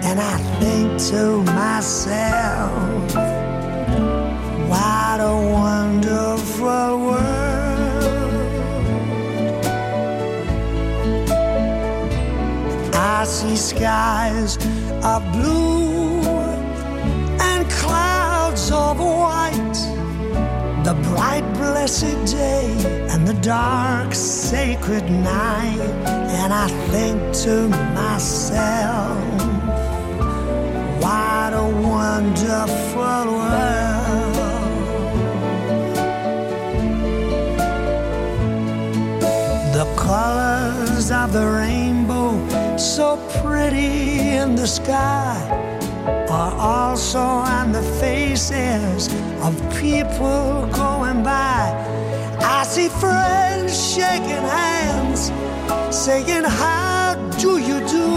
and I think to myself, what a wonderful world. I see skies of blue blessed day and the dark sacred night. And I think to myself, what a wonderful world. The colors of the rainbow, so pretty in the sky are also on the faces of people going by. I see friends shaking hands, saying, How do you do?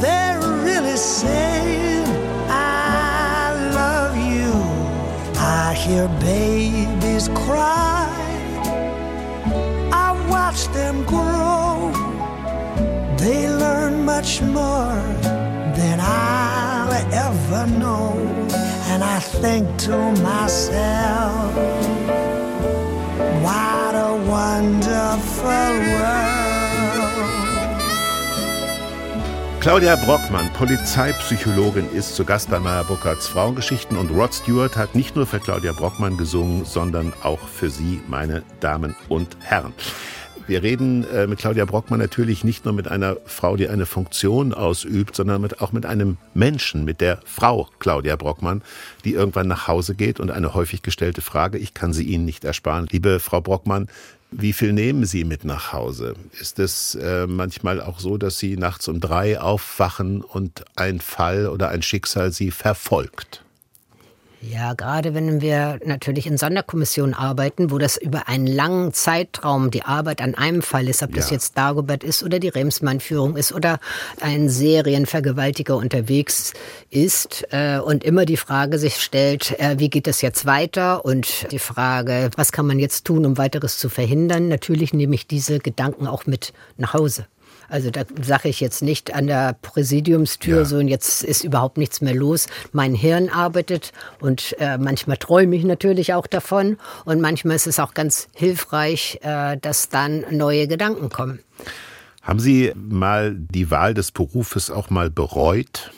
They're really saying, I love you. I hear babies cry, I watch them grow. They learn much more than I'll ever know. And I think to myself, what a wonderful world. Claudia Brockmann, Polizeipsychologin, ist zu Gast bei Meyer Burkhardts Frauengeschichten und Rod Stewart hat nicht nur für Claudia Brockmann gesungen, sondern auch für Sie, meine Damen und Herren. Wir reden äh, mit Claudia Brockmann natürlich nicht nur mit einer Frau, die eine Funktion ausübt, sondern mit, auch mit einem Menschen, mit der Frau Claudia Brockmann, die irgendwann nach Hause geht und eine häufig gestellte Frage, ich kann sie Ihnen nicht ersparen. Liebe Frau Brockmann, wie viel nehmen Sie mit nach Hause? Ist es äh, manchmal auch so, dass Sie nachts um drei aufwachen und ein Fall oder ein Schicksal Sie verfolgt? Ja, gerade wenn wir natürlich in Sonderkommissionen arbeiten, wo das über einen langen Zeitraum die Arbeit an einem Fall ist, ob ja. das jetzt Dagobert ist oder die Remsmann-Führung ist oder ein Serienvergewaltiger unterwegs ist äh, und immer die Frage sich stellt, äh, wie geht das jetzt weiter und die Frage, was kann man jetzt tun, um weiteres zu verhindern. Natürlich nehme ich diese Gedanken auch mit nach Hause. Also da sage ich jetzt nicht an der Präsidiumstür ja. so und jetzt ist überhaupt nichts mehr los. Mein Hirn arbeitet und äh, manchmal träume ich natürlich auch davon und manchmal ist es auch ganz hilfreich, äh, dass dann neue Gedanken kommen. Haben Sie mal die Wahl des Berufes auch mal bereut?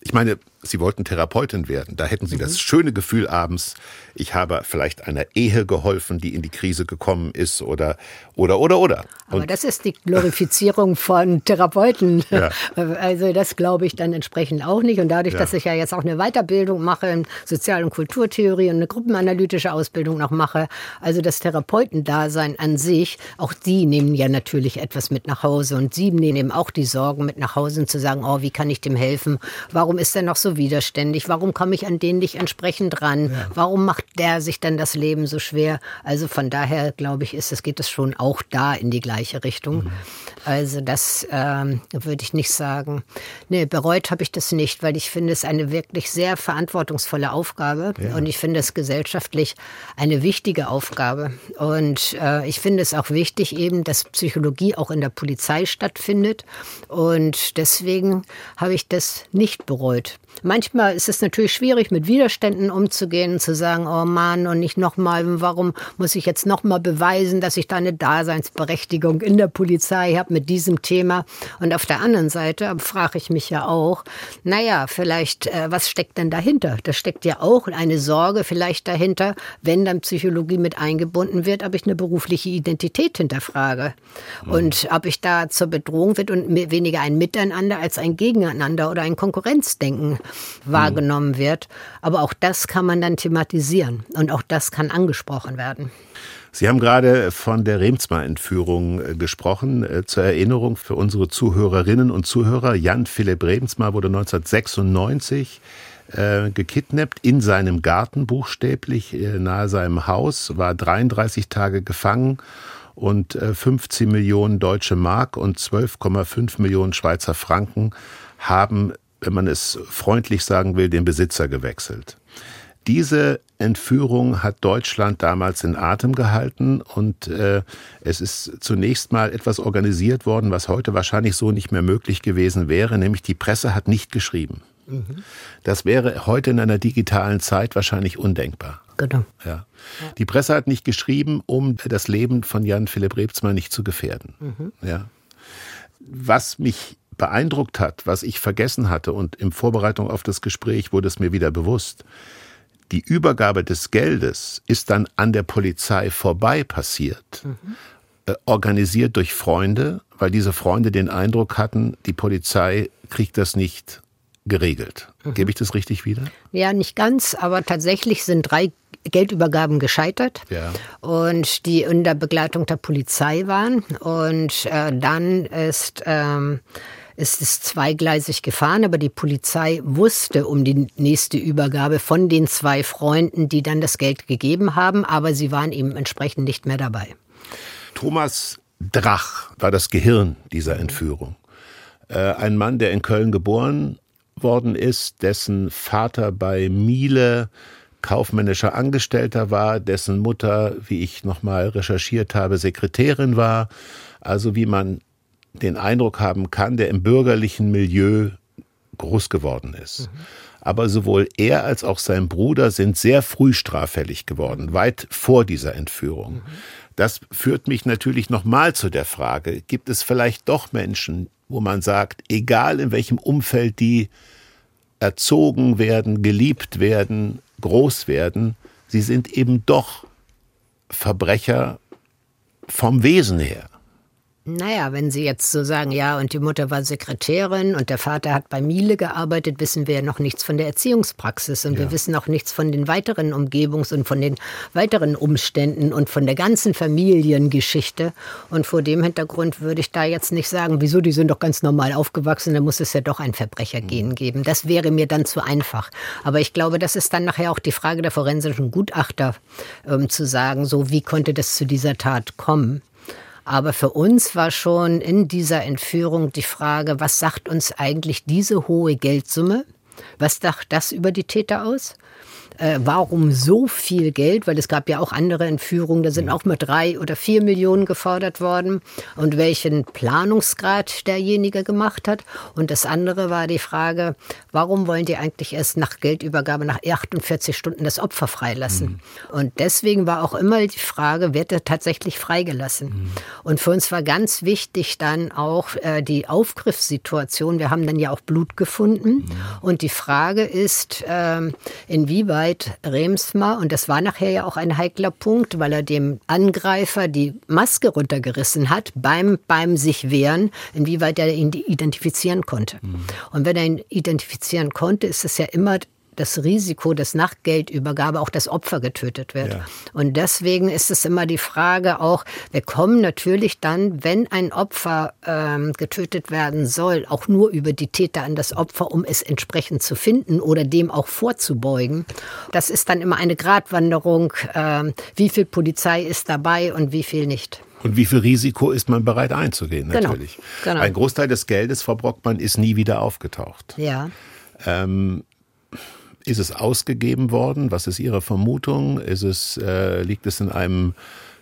Ich meine, Sie wollten Therapeutin werden. Da hätten Sie mhm. das schöne Gefühl abends, ich habe vielleicht einer Ehe geholfen, die in die Krise gekommen ist oder, oder, oder, oder. Und Aber das ist die Glorifizierung von Therapeuten. Ja. Also das glaube ich dann entsprechend auch nicht. Und dadurch, ja. dass ich ja jetzt auch eine Weiterbildung mache in Sozial- und Kulturtheorie und eine gruppenanalytische Ausbildung noch mache, also das Therapeutendasein an sich, auch die nehmen ja natürlich etwas mit nach Hause und sie nehmen auch die Sorgen mit nach Hause und zu sagen, oh, wie kann ich dem helfen? Warum ist er noch so widerständig? Warum komme ich an den nicht entsprechend ran? Ja. Warum macht der sich dann das Leben so schwer? Also von daher glaube ich, ist es geht es schon auch da in die gleiche Richtung. Mhm. Also das ähm, würde ich nicht sagen. Nee, bereut habe ich das nicht, weil ich finde es eine wirklich sehr verantwortungsvolle Aufgabe ja. und ich finde es gesellschaftlich eine wichtige Aufgabe. Und äh, ich finde es auch wichtig eben, dass Psychologie auch in der Polizei stattfindet und deswegen habe ich das nicht bereut. Manchmal ist es natürlich schwierig, mit Widerständen umzugehen und zu sagen, oh Mann, und nicht nochmal, warum muss ich jetzt nochmal beweisen, dass ich da eine Daseinsberechtigung in der Polizei habe mit diesem Thema. Und auf der anderen Seite frage ich mich ja auch, naja, vielleicht, äh, was steckt denn dahinter? Da steckt ja auch eine Sorge vielleicht dahinter, wenn dann Psychologie mit eingebunden wird, ob ich eine berufliche Identität hinterfrage. Mhm. Und ob ich da zur Bedrohung wird und weniger ein Miteinander als ein Gegeneinander oder ein Konkurrenzdenken wahrgenommen wird. Aber auch das kann man dann thematisieren und auch das kann angesprochen werden. Sie haben gerade von der Remsmar-Entführung äh, gesprochen. Äh, zur Erinnerung für unsere Zuhörerinnen und Zuhörer, Jan Philipp Remsmar wurde 1996 äh, gekidnappt in seinem Garten buchstäblich nahe seinem Haus, war 33 Tage gefangen und äh, 15 Millionen deutsche Mark und 12,5 Millionen Schweizer Franken haben wenn man es freundlich sagen will, den Besitzer gewechselt. Diese Entführung hat Deutschland damals in Atem gehalten und äh, es ist zunächst mal etwas organisiert worden, was heute wahrscheinlich so nicht mehr möglich gewesen wäre, nämlich die Presse hat nicht geschrieben. Mhm. Das wäre heute in einer digitalen Zeit wahrscheinlich undenkbar. Genau. Ja. Die Presse hat nicht geschrieben, um das Leben von Jan Philipp Rebsmann nicht zu gefährden. Mhm. Ja. Was mich beeindruckt hat, was ich vergessen hatte und in Vorbereitung auf das Gespräch wurde es mir wieder bewusst. Die Übergabe des Geldes ist dann an der Polizei vorbei passiert, mhm. äh, organisiert durch Freunde, weil diese Freunde den Eindruck hatten, die Polizei kriegt das nicht geregelt. Mhm. Gebe ich das richtig wieder? Ja, nicht ganz, aber tatsächlich sind drei Geldübergaben gescheitert ja. und die in der Begleitung der Polizei waren. Und äh, dann ist ähm, ist es zweigleisig gefahren, aber die Polizei wusste um die nächste Übergabe von den zwei Freunden, die dann das Geld gegeben haben, aber sie waren eben entsprechend nicht mehr dabei. Thomas Drach war das Gehirn dieser Entführung. Äh, ein Mann, der in Köln geboren worden ist, dessen Vater bei Miele kaufmännischer Angestellter war, dessen Mutter, wie ich nochmal recherchiert habe, Sekretärin war. Also wie man den Eindruck haben kann, der im bürgerlichen Milieu groß geworden ist. Mhm. Aber sowohl er als auch sein Bruder sind sehr früh straffällig geworden, weit vor dieser Entführung. Mhm. Das führt mich natürlich nochmal zu der Frage, gibt es vielleicht doch Menschen, wo man sagt, egal in welchem Umfeld die erzogen werden, geliebt werden, groß werden, sie sind eben doch Verbrecher vom Wesen her. Naja, wenn Sie jetzt so sagen, ja, und die Mutter war Sekretärin und der Vater hat bei Miele gearbeitet, wissen wir ja noch nichts von der Erziehungspraxis und ja. wir wissen auch nichts von den weiteren Umgebungs- und von den weiteren Umständen und von der ganzen Familiengeschichte. Und vor dem Hintergrund würde ich da jetzt nicht sagen, wieso, die sind doch ganz normal aufgewachsen, da muss es ja doch ein Verbrechergehen mhm. geben. Das wäre mir dann zu einfach. Aber ich glaube, das ist dann nachher auch die Frage der forensischen Gutachter, ähm, zu sagen, so wie konnte das zu dieser Tat kommen. Aber für uns war schon in dieser Entführung die Frage, was sagt uns eigentlich diese hohe Geldsumme? Was sagt das über die Täter aus? Äh, warum so viel Geld, weil es gab ja auch andere Entführungen, da sind auch mal drei oder vier Millionen gefordert worden und welchen Planungsgrad derjenige gemacht hat. Und das andere war die Frage, warum wollen die eigentlich erst nach Geldübergabe nach 48 Stunden das Opfer freilassen? Mhm. Und deswegen war auch immer die Frage, wird er tatsächlich freigelassen? Mhm. Und für uns war ganz wichtig dann auch äh, die Aufgriffssituation. Wir haben dann ja auch Blut gefunden. Mhm. Und die Frage ist, äh, inwieweit Streit Remsmar, und das war nachher ja auch ein heikler Punkt, weil er dem Angreifer die Maske runtergerissen hat beim, beim sich wehren, inwieweit er ihn identifizieren konnte. Mhm. Und wenn er ihn identifizieren konnte, ist es ja immer das Risiko, dass nach Geldübergabe auch das Opfer getötet wird. Ja. Und deswegen ist es immer die Frage auch, wir kommen natürlich dann, wenn ein Opfer ähm, getötet werden soll, auch nur über die Täter an das Opfer, um es entsprechend zu finden oder dem auch vorzubeugen. Das ist dann immer eine Gratwanderung, ähm, wie viel Polizei ist dabei und wie viel nicht. Und wie viel Risiko ist man bereit einzugehen, genau. natürlich. Genau, genau. Ein Großteil des Geldes, Frau Brockmann, ist nie wieder aufgetaucht. Ja. Ähm, ist es ausgegeben worden? Was ist Ihre Vermutung? Ist es, äh, liegt es in einem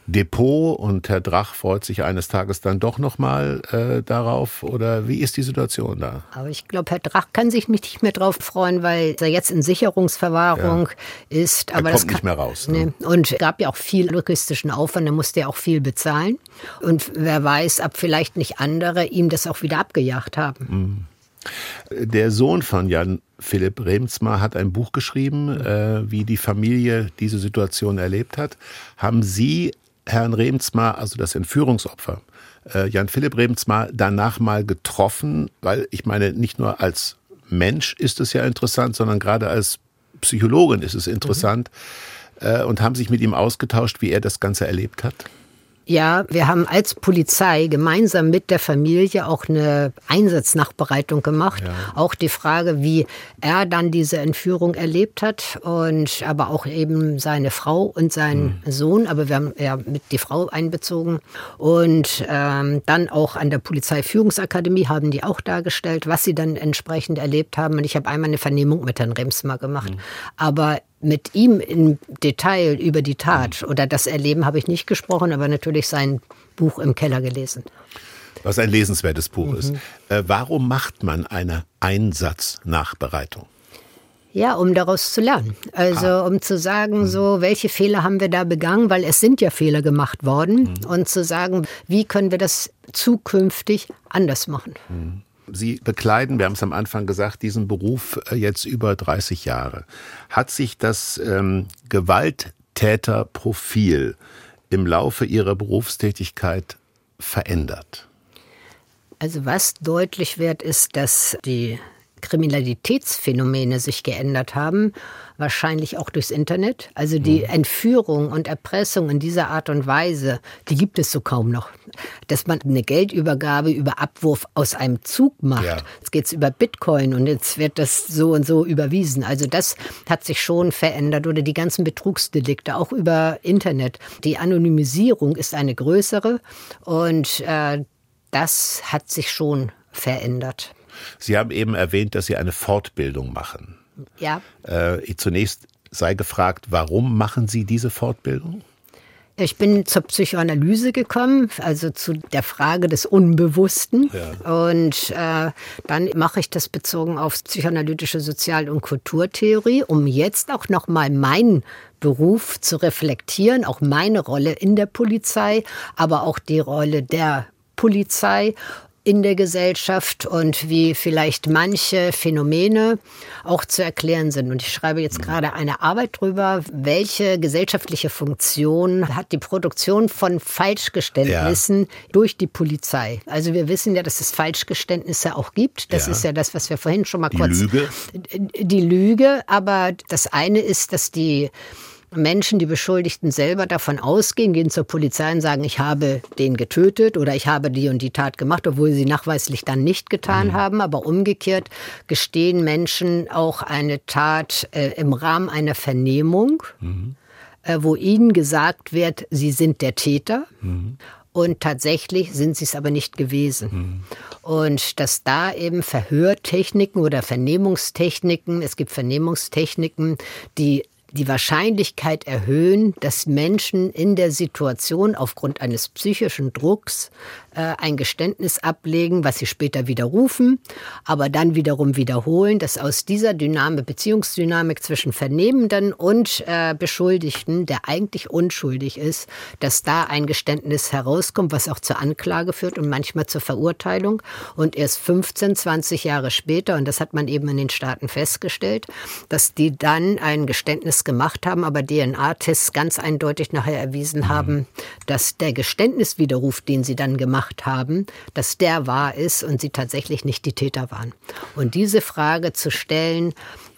Depot und Herr Drach freut sich eines Tages dann doch nochmal äh, darauf? Oder wie ist die Situation da? Aber ich glaube, Herr Drach kann sich nicht mehr drauf freuen, weil er jetzt in Sicherungsverwahrung ja. ist. Aber er kommt das kann, nicht mehr raus. Ne? Nee. Und es gab ja auch viel logistischen Aufwand, er musste ja auch viel bezahlen. Und wer weiß, ob vielleicht nicht andere ihm das auch wieder abgejagt haben. Mhm. Der Sohn von Jan Philipp Remsmar hat ein Buch geschrieben, äh, wie die Familie diese Situation erlebt hat. Haben Sie Herrn Remsmar, also das Entführungsopfer, äh, Jan Philipp Remsmar, danach mal getroffen? Weil ich meine, nicht nur als Mensch ist es ja interessant, sondern gerade als Psychologin ist es interessant. Mhm. Äh, und haben sich mit ihm ausgetauscht, wie er das Ganze erlebt hat? Ja, wir haben als Polizei gemeinsam mit der Familie auch eine Einsatznachbereitung gemacht. Ja. Auch die Frage, wie er dann diese Entführung erlebt hat und aber auch eben seine Frau und sein mhm. Sohn. Aber wir haben ja mit die Frau einbezogen und ähm, dann auch an der Polizeiführungsakademie haben die auch dargestellt, was sie dann entsprechend erlebt haben. Und ich habe einmal eine Vernehmung mit Herrn Remsmar gemacht. Mhm. Aber mit ihm im Detail über die Tat oder das Erleben habe ich nicht gesprochen, aber natürlich sein Buch im Keller gelesen. Was ein lesenswertes Buch mhm. ist. Äh, warum macht man eine Einsatznachbereitung? Ja, um daraus zu lernen. Also ah. um zu sagen, mhm. so welche Fehler haben wir da begangen, weil es sind ja Fehler gemacht worden mhm. und zu sagen, wie können wir das zukünftig anders machen. Mhm. Sie bekleiden, wir haben es am Anfang gesagt, diesen Beruf äh, jetzt über 30 Jahre. Hat sich das ähm, Gewalttäterprofil im Laufe Ihrer Berufstätigkeit verändert? Also was deutlich wird, ist, dass die Kriminalitätsphänomene sich geändert haben, wahrscheinlich auch durchs Internet. Also die mhm. Entführung und Erpressung in dieser Art und Weise, die gibt es so kaum noch. Dass man eine Geldübergabe über Abwurf aus einem Zug macht. Ja. Jetzt geht es über Bitcoin und jetzt wird das so und so überwiesen. Also das hat sich schon verändert. Oder die ganzen Betrugsdelikte, auch über Internet. Die Anonymisierung ist eine größere und äh, das hat sich schon verändert. Sie haben eben erwähnt, dass Sie eine Fortbildung machen. Ja. Äh, zunächst sei gefragt, warum machen Sie diese Fortbildung? Ich bin zur Psychoanalyse gekommen, also zu der Frage des Unbewussten. Ja. Und äh, dann mache ich das bezogen auf psychoanalytische Sozial- und Kulturtheorie, um jetzt auch nochmal meinen Beruf zu reflektieren, auch meine Rolle in der Polizei, aber auch die Rolle der Polizei in der Gesellschaft und wie vielleicht manche Phänomene auch zu erklären sind. Und ich schreibe jetzt mhm. gerade eine Arbeit darüber, welche gesellschaftliche Funktion hat die Produktion von Falschgeständnissen ja. durch die Polizei. Also wir wissen ja, dass es Falschgeständnisse auch gibt. Das ja. ist ja das, was wir vorhin schon mal die kurz. Die Lüge. Die Lüge, aber das eine ist, dass die Menschen, die Beschuldigten selber davon ausgehen, gehen zur Polizei und sagen, ich habe den getötet oder ich habe die und die Tat gemacht, obwohl sie nachweislich dann nicht getan mhm. haben. Aber umgekehrt gestehen Menschen auch eine Tat äh, im Rahmen einer Vernehmung, mhm. äh, wo ihnen gesagt wird, sie sind der Täter. Mhm. Und tatsächlich sind sie es aber nicht gewesen. Mhm. Und dass da eben Verhörtechniken oder Vernehmungstechniken, es gibt Vernehmungstechniken, die die Wahrscheinlichkeit erhöhen, dass Menschen in der Situation aufgrund eines psychischen Drucks ein Geständnis ablegen, was sie später widerrufen, aber dann wiederum wiederholen, dass aus dieser Dynamik, Beziehungsdynamik zwischen Vernehmenden und äh, Beschuldigten, der eigentlich unschuldig ist, dass da ein Geständnis herauskommt, was auch zur Anklage führt und manchmal zur Verurteilung. Und erst 15, 20 Jahre später, und das hat man eben in den Staaten festgestellt, dass die dann ein Geständnis gemacht haben, aber DNA-Tests ganz eindeutig nachher erwiesen mhm. haben, dass der Geständniswiderruf, den sie dann gemacht gemacht haben, dass der wahr ist und sie tatsächlich nicht die Täter waren. Und diese Frage zu stellen,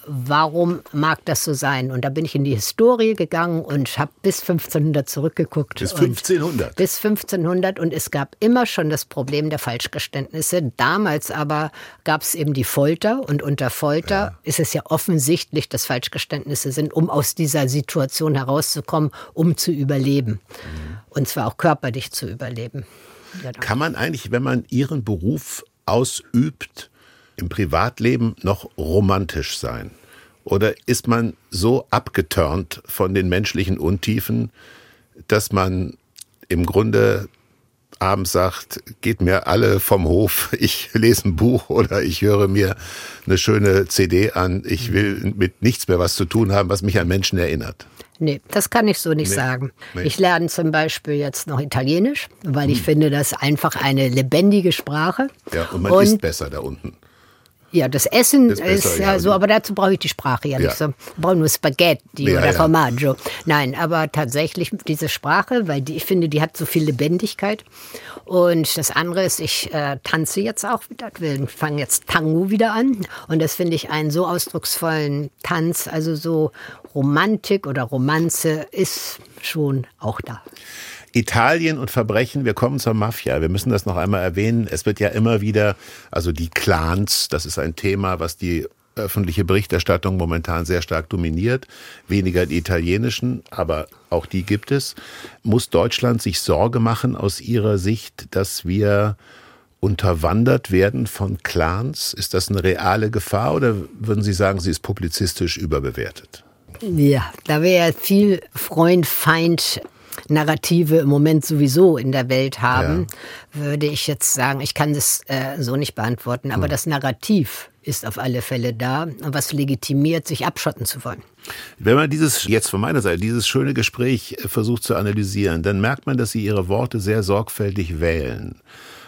warum mag das so sein? Und da bin ich in die Historie gegangen und habe bis 1500 zurückgeguckt. Bis 1500? Bis 1500 und es gab immer schon das Problem der Falschgeständnisse. Damals aber gab es eben die Folter und unter Folter ja. ist es ja offensichtlich, dass Falschgeständnisse sind, um aus dieser Situation herauszukommen, um zu überleben. Mhm. Und zwar auch körperlich zu überleben. Kann man eigentlich, wenn man Ihren Beruf ausübt, im Privatleben noch romantisch sein? Oder ist man so abgeturnt von den menschlichen Untiefen, dass man im Grunde abends sagt, geht mir alle vom Hof, ich lese ein Buch oder ich höre mir eine schöne CD an, ich will mit nichts mehr was zu tun haben, was mich an Menschen erinnert. Nee, das kann ich so nicht Nee, sagen. nee. Ich lerne zum Beispiel jetzt noch Italienisch, weil ich finde, das ist einfach eine lebendige Sprache. Ja, und man isst besser da unten. Ja, das Essen Ist ist, besser, ja, ja. so, aber dazu brauche ich die Sprache ja, Ja. nicht so. Ich brauche nur Spaghetti Ja, oder ja. Formaggio. Nein, aber tatsächlich diese Sprache, weil die, ich finde, die hat so viel Lebendigkeit. Und das andere ist, ich äh, tanze jetzt auch wieder, wir fangen jetzt Tango wieder an. Und das finde ich einen so ausdrucksvollen Tanz, also so Romantik oder Romanze ist schon auch da. Italien und Verbrechen, wir kommen zur Mafia. Wir müssen das noch einmal erwähnen. Es wird ja immer wieder, also die Clans, das ist ein Thema, was die öffentliche Berichterstattung momentan sehr stark dominiert. Weniger die italienischen, aber auch die gibt es. Muss Deutschland sich Sorge machen aus Ihrer Sicht, dass wir unterwandert werden von Clans? Ist das eine reale Gefahr oder würden Sie sagen, sie ist publizistisch überbewertet? Ja, da ja viel Freund-Feind Narrative im Moment sowieso in der Welt haben, würde ich jetzt sagen, ich kann das äh, so nicht beantworten, aber das Narrativ ist auf alle Fälle da, was legitimiert, sich abschotten zu wollen. Wenn man dieses, jetzt von meiner Seite, dieses schöne Gespräch äh, versucht zu analysieren, dann merkt man, dass Sie Ihre Worte sehr sorgfältig wählen.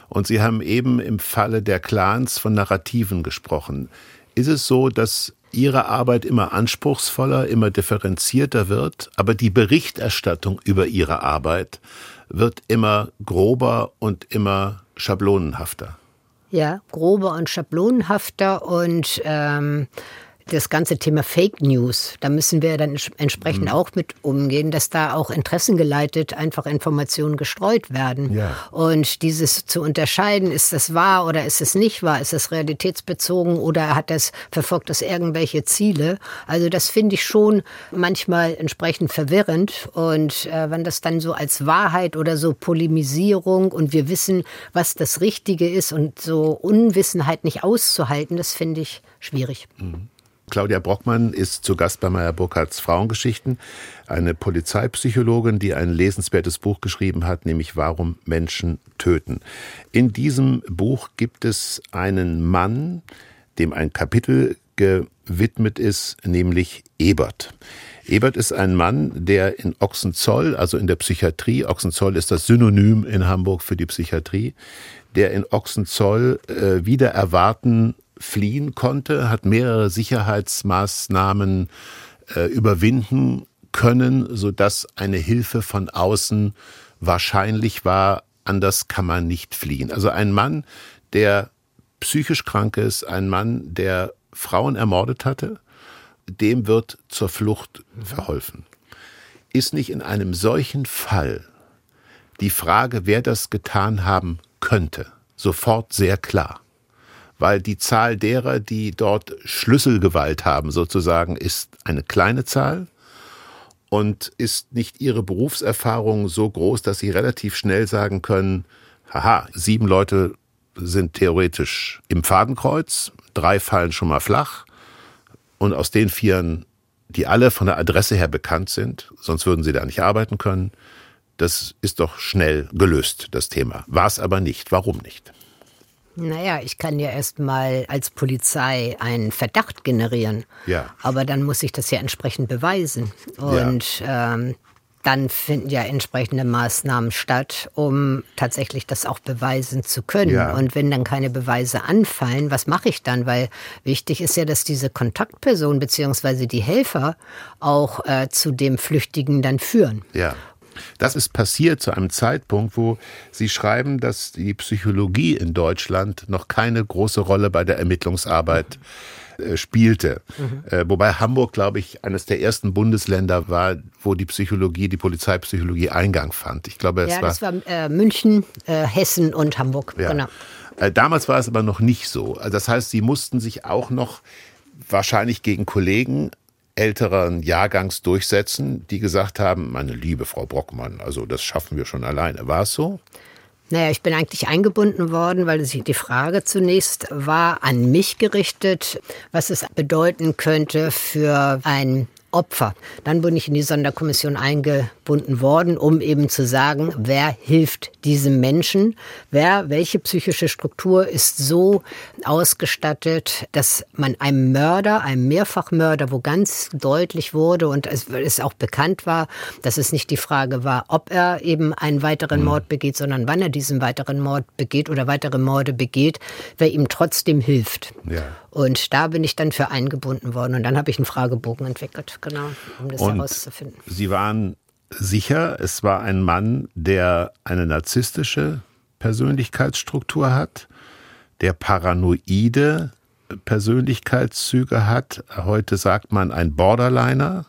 Und Sie haben eben im Falle der Clans von Narrativen gesprochen. Ist es so, dass Ihre Arbeit immer anspruchsvoller, immer differenzierter wird, aber die Berichterstattung über Ihre Arbeit wird immer grober und immer schablonenhafter? Ja, grober und schablonenhafter und ähm, das ganze Thema Fake News, da müssen wir dann ents- entsprechend auch mit umgehen, dass da auch interessengeleitet einfach Informationen gestreut werden. Ja. Und dieses zu unterscheiden, ist das wahr oder ist es nicht wahr, ist es realitätsbezogen oder hat das, verfolgt das irgendwelche Ziele? Also das finde ich schon manchmal entsprechend verwirrend. Und äh, wenn das dann so als Wahrheit oder so Polemisierung und wir wissen, was das Richtige ist und so Unwissenheit nicht auszuhalten, das finde ich schwierig. Claudia Brockmann ist zu Gast bei Meyer Burkhardts Frauengeschichten, eine Polizeipsychologin, die ein lesenswertes Buch geschrieben hat, nämlich Warum Menschen töten. In diesem Buch gibt es einen Mann, dem ein Kapitel gewidmet ist, nämlich Ebert. Ebert ist ein Mann, der in Ochsenzoll, also in der Psychiatrie, Ochsenzoll ist das Synonym in Hamburg für die Psychiatrie, der in Ochsenzoll äh, wieder erwarten fliehen konnte, hat mehrere Sicherheitsmaßnahmen äh, überwinden können, sodass eine Hilfe von außen wahrscheinlich war. Anders kann man nicht fliehen. Also ein Mann, der psychisch krank ist, ein Mann, der Frauen ermordet hatte, dem wird zur Flucht verholfen. Ist nicht in einem solchen Fall die Frage, wer das getan haben könnte, sofort sehr klar? Weil die Zahl derer, die dort Schlüsselgewalt haben, sozusagen, ist eine kleine Zahl und ist nicht ihre Berufserfahrung so groß, dass sie relativ schnell sagen können, haha, sieben Leute sind theoretisch im Fadenkreuz, drei fallen schon mal flach und aus den vieren, die alle von der Adresse her bekannt sind, sonst würden sie da nicht arbeiten können, das ist doch schnell gelöst, das Thema. War es aber nicht. Warum nicht? Naja, ich kann ja erst mal als Polizei einen Verdacht generieren. Ja. Aber dann muss ich das ja entsprechend beweisen. Und ähm, dann finden ja entsprechende Maßnahmen statt, um tatsächlich das auch beweisen zu können. Ja. Und wenn dann keine Beweise anfallen, was mache ich dann? Weil wichtig ist ja, dass diese Kontaktperson beziehungsweise die Helfer auch äh, zu dem Flüchtigen dann führen. Ja. Das ist passiert zu einem Zeitpunkt, wo Sie schreiben, dass die Psychologie in Deutschland noch keine große Rolle bei der Ermittlungsarbeit äh, spielte. Äh, wobei Hamburg, glaube ich, eines der ersten Bundesländer war, wo die Psychologie, die Polizeipsychologie Eingang fand. Ich glaube, es Ja, war das war äh, München, äh, Hessen und Hamburg. Ja. Genau. Damals war es aber noch nicht so. Also Das heißt, sie mussten sich auch noch wahrscheinlich gegen Kollegen älteren Jahrgangs durchsetzen, die gesagt haben, meine liebe Frau Brockmann, also das schaffen wir schon alleine. War es so? Naja, ich bin eigentlich eingebunden worden, weil die Frage zunächst war an mich gerichtet, was es bedeuten könnte für ein Opfer. Dann bin ich in die Sonderkommission eingebunden worden, um eben zu sagen, wer hilft diesem Menschen, wer, welche psychische Struktur ist so ausgestattet, dass man einem Mörder, einem Mehrfachmörder, wo ganz deutlich wurde und es, es auch bekannt war, dass es nicht die Frage war, ob er eben einen weiteren Mord begeht, sondern wann er diesen weiteren Mord begeht oder weitere Morde begeht, wer ihm trotzdem hilft. Ja. Und da bin ich dann für eingebunden worden. Und dann habe ich einen Fragebogen entwickelt, genau, um das Und herauszufinden. Sie waren sicher, es war ein Mann, der eine narzisstische Persönlichkeitsstruktur hat, der paranoide Persönlichkeitszüge hat. Heute sagt man ein Borderliner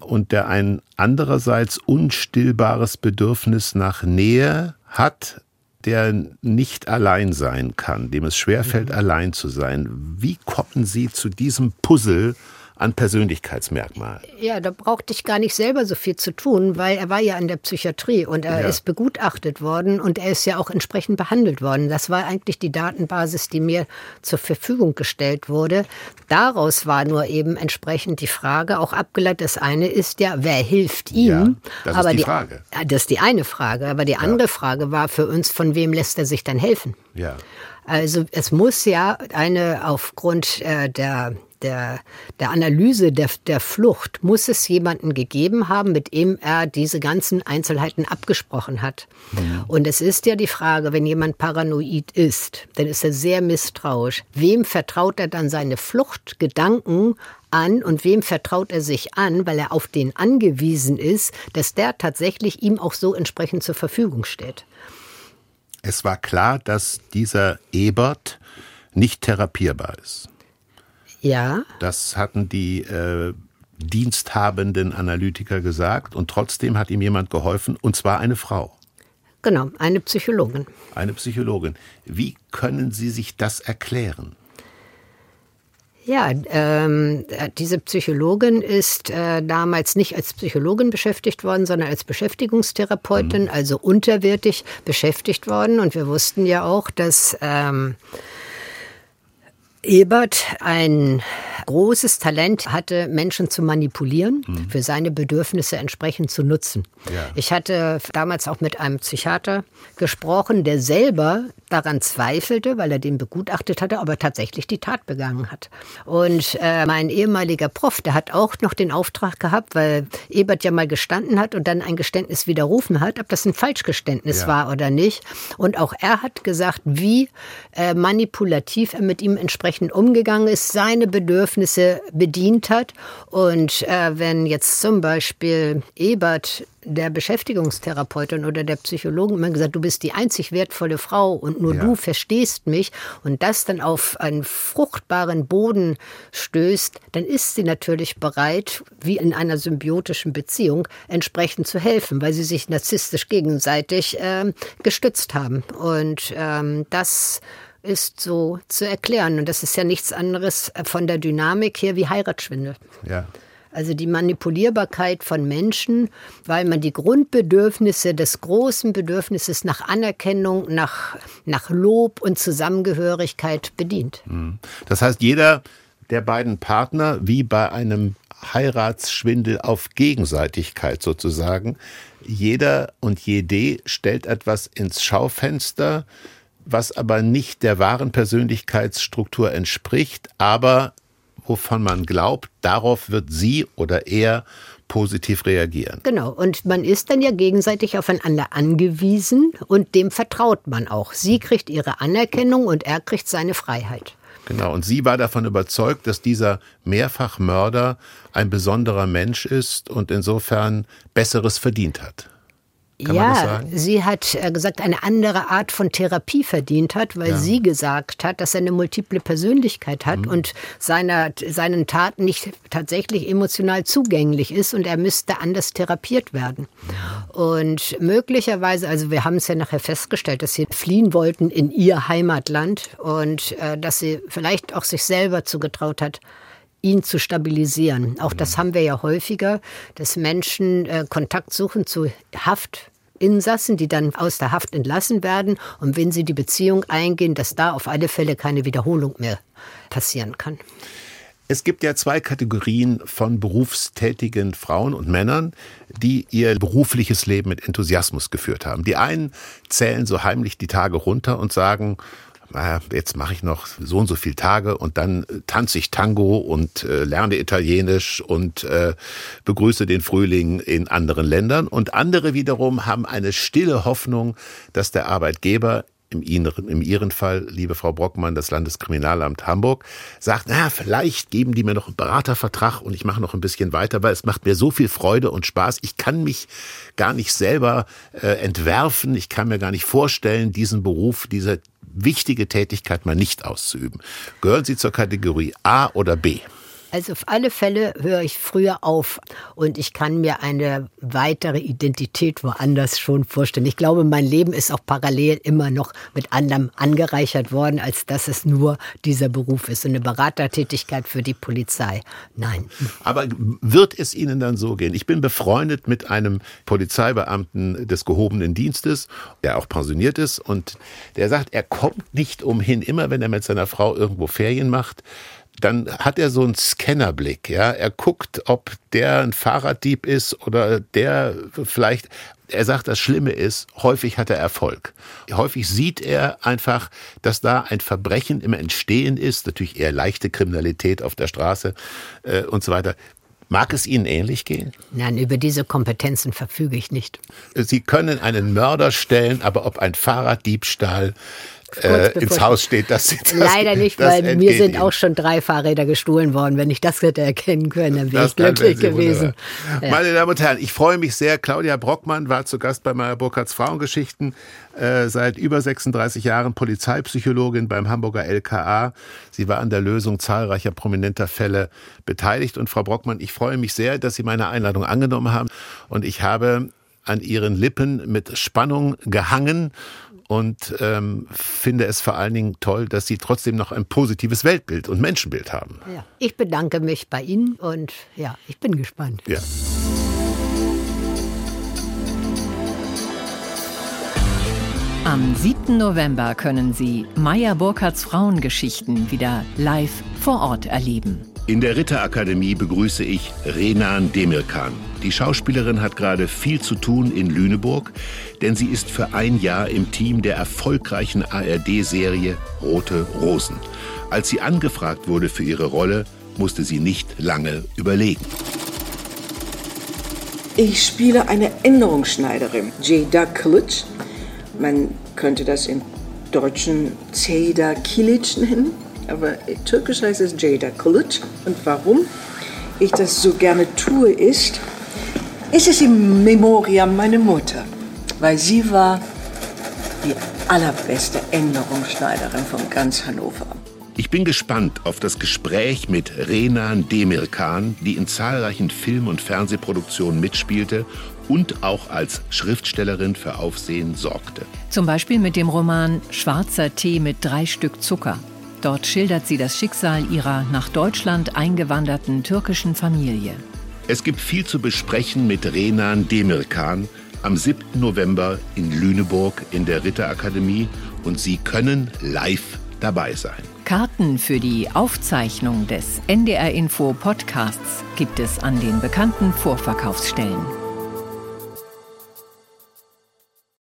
und der ein andererseits unstillbares Bedürfnis nach Nähe hat, der nicht allein sein kann, dem es schwerfällt, mhm. allein zu sein. Wie kommen Sie zu diesem Puzzle an Persönlichkeitsmerkmal. Ja, da brauchte ich gar nicht selber so viel zu tun, weil er war ja an der Psychiatrie und er ja. ist begutachtet worden und er ist ja auch entsprechend behandelt worden. Das war eigentlich die Datenbasis, die mir zur Verfügung gestellt wurde. Daraus war nur eben entsprechend die Frage, auch abgeleitet, das eine ist ja, wer hilft ihm? Ja, das Aber ist die, die Frage. Das ist die eine Frage. Aber die andere ja. Frage war für uns, von wem lässt er sich dann helfen? Ja. Also es muss ja eine aufgrund äh, der der, der Analyse der, der Flucht muss es jemanden gegeben haben, mit dem er diese ganzen Einzelheiten abgesprochen hat. Mhm. Und es ist ja die Frage, wenn jemand paranoid ist, dann ist er sehr misstrauisch. Wem vertraut er dann seine Fluchtgedanken an und wem vertraut er sich an, weil er auf den angewiesen ist, dass der tatsächlich ihm auch so entsprechend zur Verfügung steht. Es war klar, dass dieser Ebert nicht therapierbar ist. Ja. Das hatten die äh, diensthabenden Analytiker gesagt und trotzdem hat ihm jemand geholfen und zwar eine Frau. Genau, eine Psychologin. Eine Psychologin. Wie können Sie sich das erklären? Ja, ähm, diese Psychologin ist äh, damals nicht als Psychologin beschäftigt worden, sondern als Beschäftigungstherapeutin, mhm. also unterwertig beschäftigt worden. Und wir wussten ja auch, dass ähm, Ebert ein großes Talent hatte, Menschen zu manipulieren, mhm. für seine Bedürfnisse entsprechend zu nutzen. Ja. Ich hatte damals auch mit einem Psychiater gesprochen, der selber daran zweifelte, weil er den begutachtet hatte, ob er tatsächlich die Tat begangen hat. Und äh, mein ehemaliger Prof, der hat auch noch den Auftrag gehabt, weil Ebert ja mal gestanden hat und dann ein Geständnis widerrufen hat, ob das ein Falschgeständnis ja. war oder nicht. Und auch er hat gesagt, wie äh, manipulativ er mit ihm entsprechend umgegangen ist, seine Bedürfnisse bedient hat. Und äh, wenn jetzt zum Beispiel Ebert der Beschäftigungstherapeutin oder der Psychologen immer gesagt, du bist die einzig wertvolle Frau und nur ja. du verstehst mich und das dann auf einen fruchtbaren Boden stößt, dann ist sie natürlich bereit, wie in einer symbiotischen Beziehung, entsprechend zu helfen, weil sie sich narzisstisch gegenseitig äh, gestützt haben. Und ähm, das ist so zu erklären. Und das ist ja nichts anderes von der Dynamik her wie Heiratsschwindel. Ja. Also die Manipulierbarkeit von Menschen, weil man die Grundbedürfnisse des großen Bedürfnisses nach Anerkennung, nach, nach Lob und Zusammengehörigkeit bedient. Mhm. Das heißt, jeder der beiden Partner, wie bei einem Heiratsschwindel auf Gegenseitigkeit sozusagen, jeder und jede stellt etwas ins Schaufenster, was aber nicht der wahren Persönlichkeitsstruktur entspricht, aber wovon man glaubt, darauf wird sie oder er positiv reagieren. Genau, und man ist dann ja gegenseitig aufeinander angewiesen und dem vertraut man auch. Sie kriegt ihre Anerkennung und er kriegt seine Freiheit. Genau, und sie war davon überzeugt, dass dieser Mehrfachmörder ein besonderer Mensch ist und insofern Besseres verdient hat. Kann ja, sie hat äh, gesagt, eine andere Art von Therapie verdient hat, weil ja. sie gesagt hat, dass er eine multiple Persönlichkeit hat mhm. und seiner, seinen Taten nicht tatsächlich emotional zugänglich ist und er müsste anders therapiert werden. Und möglicherweise, also wir haben es ja nachher festgestellt, dass sie fliehen wollten in ihr Heimatland und äh, dass sie vielleicht auch sich selber zugetraut hat, ihn zu stabilisieren. Auch das haben wir ja häufiger, dass Menschen äh, Kontakt suchen zu Haftinsassen, die dann aus der Haft entlassen werden. Und wenn sie die Beziehung eingehen, dass da auf alle Fälle keine Wiederholung mehr passieren kann. Es gibt ja zwei Kategorien von berufstätigen Frauen und Männern, die ihr berufliches Leben mit Enthusiasmus geführt haben. Die einen zählen so heimlich die Tage runter und sagen, jetzt mache ich noch so und so viele Tage und dann äh, tanze ich Tango und äh, lerne Italienisch und äh, begrüße den Frühling in anderen Ländern. Und andere wiederum haben eine stille Hoffnung, dass der Arbeitgeber im Ihren, im Ihren Fall, liebe Frau Brockmann, das Landeskriminalamt Hamburg, sagt, na, vielleicht geben die mir noch einen Beratervertrag und ich mache noch ein bisschen weiter, weil es macht mir so viel Freude und Spaß. Ich kann mich gar nicht selber äh, entwerfen. Ich kann mir gar nicht vorstellen, diesen Beruf, diese wichtige Tätigkeit mal nicht auszuüben. Gehören Sie zur Kategorie A oder B? Also auf alle Fälle höre ich früher auf und ich kann mir eine weitere Identität woanders schon vorstellen. Ich glaube, mein Leben ist auch parallel immer noch mit anderem angereichert worden, als dass es nur dieser Beruf ist. eine Beratertätigkeit für die Polizei. Nein. Aber wird es Ihnen dann so gehen? Ich bin befreundet mit einem Polizeibeamten des gehobenen Dienstes, der auch pensioniert ist und der sagt, er kommt nicht umhin, immer wenn er mit seiner Frau irgendwo Ferien macht, dann hat er so einen Scannerblick, ja. Er guckt, ob der ein Fahrraddieb ist oder der vielleicht, er sagt, das Schlimme ist, häufig hat er Erfolg. Häufig sieht er einfach, dass da ein Verbrechen im Entstehen ist, natürlich eher leichte Kriminalität auf der Straße äh, und so weiter. Mag es Ihnen ähnlich gehen? Nein, über diese Kompetenzen verfüge ich nicht. Sie können einen Mörder stellen, aber ob ein Fahrraddiebstahl äh, ins Haus steht. Das, das Leider nicht, weil mir sind auch schon drei Fahrräder gestohlen worden. Wenn ich das hätte erkennen können, dann wäre ich glücklich gewesen. Ja. Meine Damen und Herren, ich freue mich sehr. Claudia Brockmann war zu Gast bei meiner Burkhards Frauengeschichten. Äh, seit über 36 Jahren Polizeipsychologin beim Hamburger LKA. Sie war an der Lösung zahlreicher prominenter Fälle beteiligt. Und Frau Brockmann, ich freue mich sehr, dass Sie meine Einladung angenommen haben. Und ich habe an Ihren Lippen mit Spannung gehangen und ähm, finde es vor allen Dingen toll, dass Sie trotzdem noch ein positives Weltbild und Menschenbild haben. Ja, ich bedanke mich bei Ihnen und ja, ich bin gespannt. Ja. Am 7. November können Sie Meyer Burkhardts Frauengeschichten wieder live vor Ort erleben. In der Ritterakademie begrüße ich Renan Demirkan. Die Schauspielerin hat gerade viel zu tun in Lüneburg, denn sie ist für ein Jahr im Team der erfolgreichen ARD-Serie Rote Rosen. Als sie angefragt wurde für ihre Rolle, musste sie nicht lange überlegen. Ich spiele eine Änderungsschneiderin, Jada Kilic. Man könnte das im Deutschen Ceyda Kilic nennen aber türkisch heißt es Jada Kulut. Und warum ich das so gerne tue, ist, ist es im Memoriam meiner Mutter, weil sie war die allerbeste Änderungsschneiderin von ganz Hannover. Ich bin gespannt auf das Gespräch mit Renan Demirkan, die in zahlreichen Film- und Fernsehproduktionen mitspielte und auch als Schriftstellerin für Aufsehen sorgte. Zum Beispiel mit dem Roman Schwarzer Tee mit drei Stück Zucker. Dort schildert sie das Schicksal ihrer nach Deutschland eingewanderten türkischen Familie. Es gibt viel zu besprechen mit Renan Demirkan am 7. November in Lüneburg in der Ritterakademie und Sie können live dabei sein. Karten für die Aufzeichnung des NDR Info Podcasts gibt es an den bekannten Vorverkaufsstellen.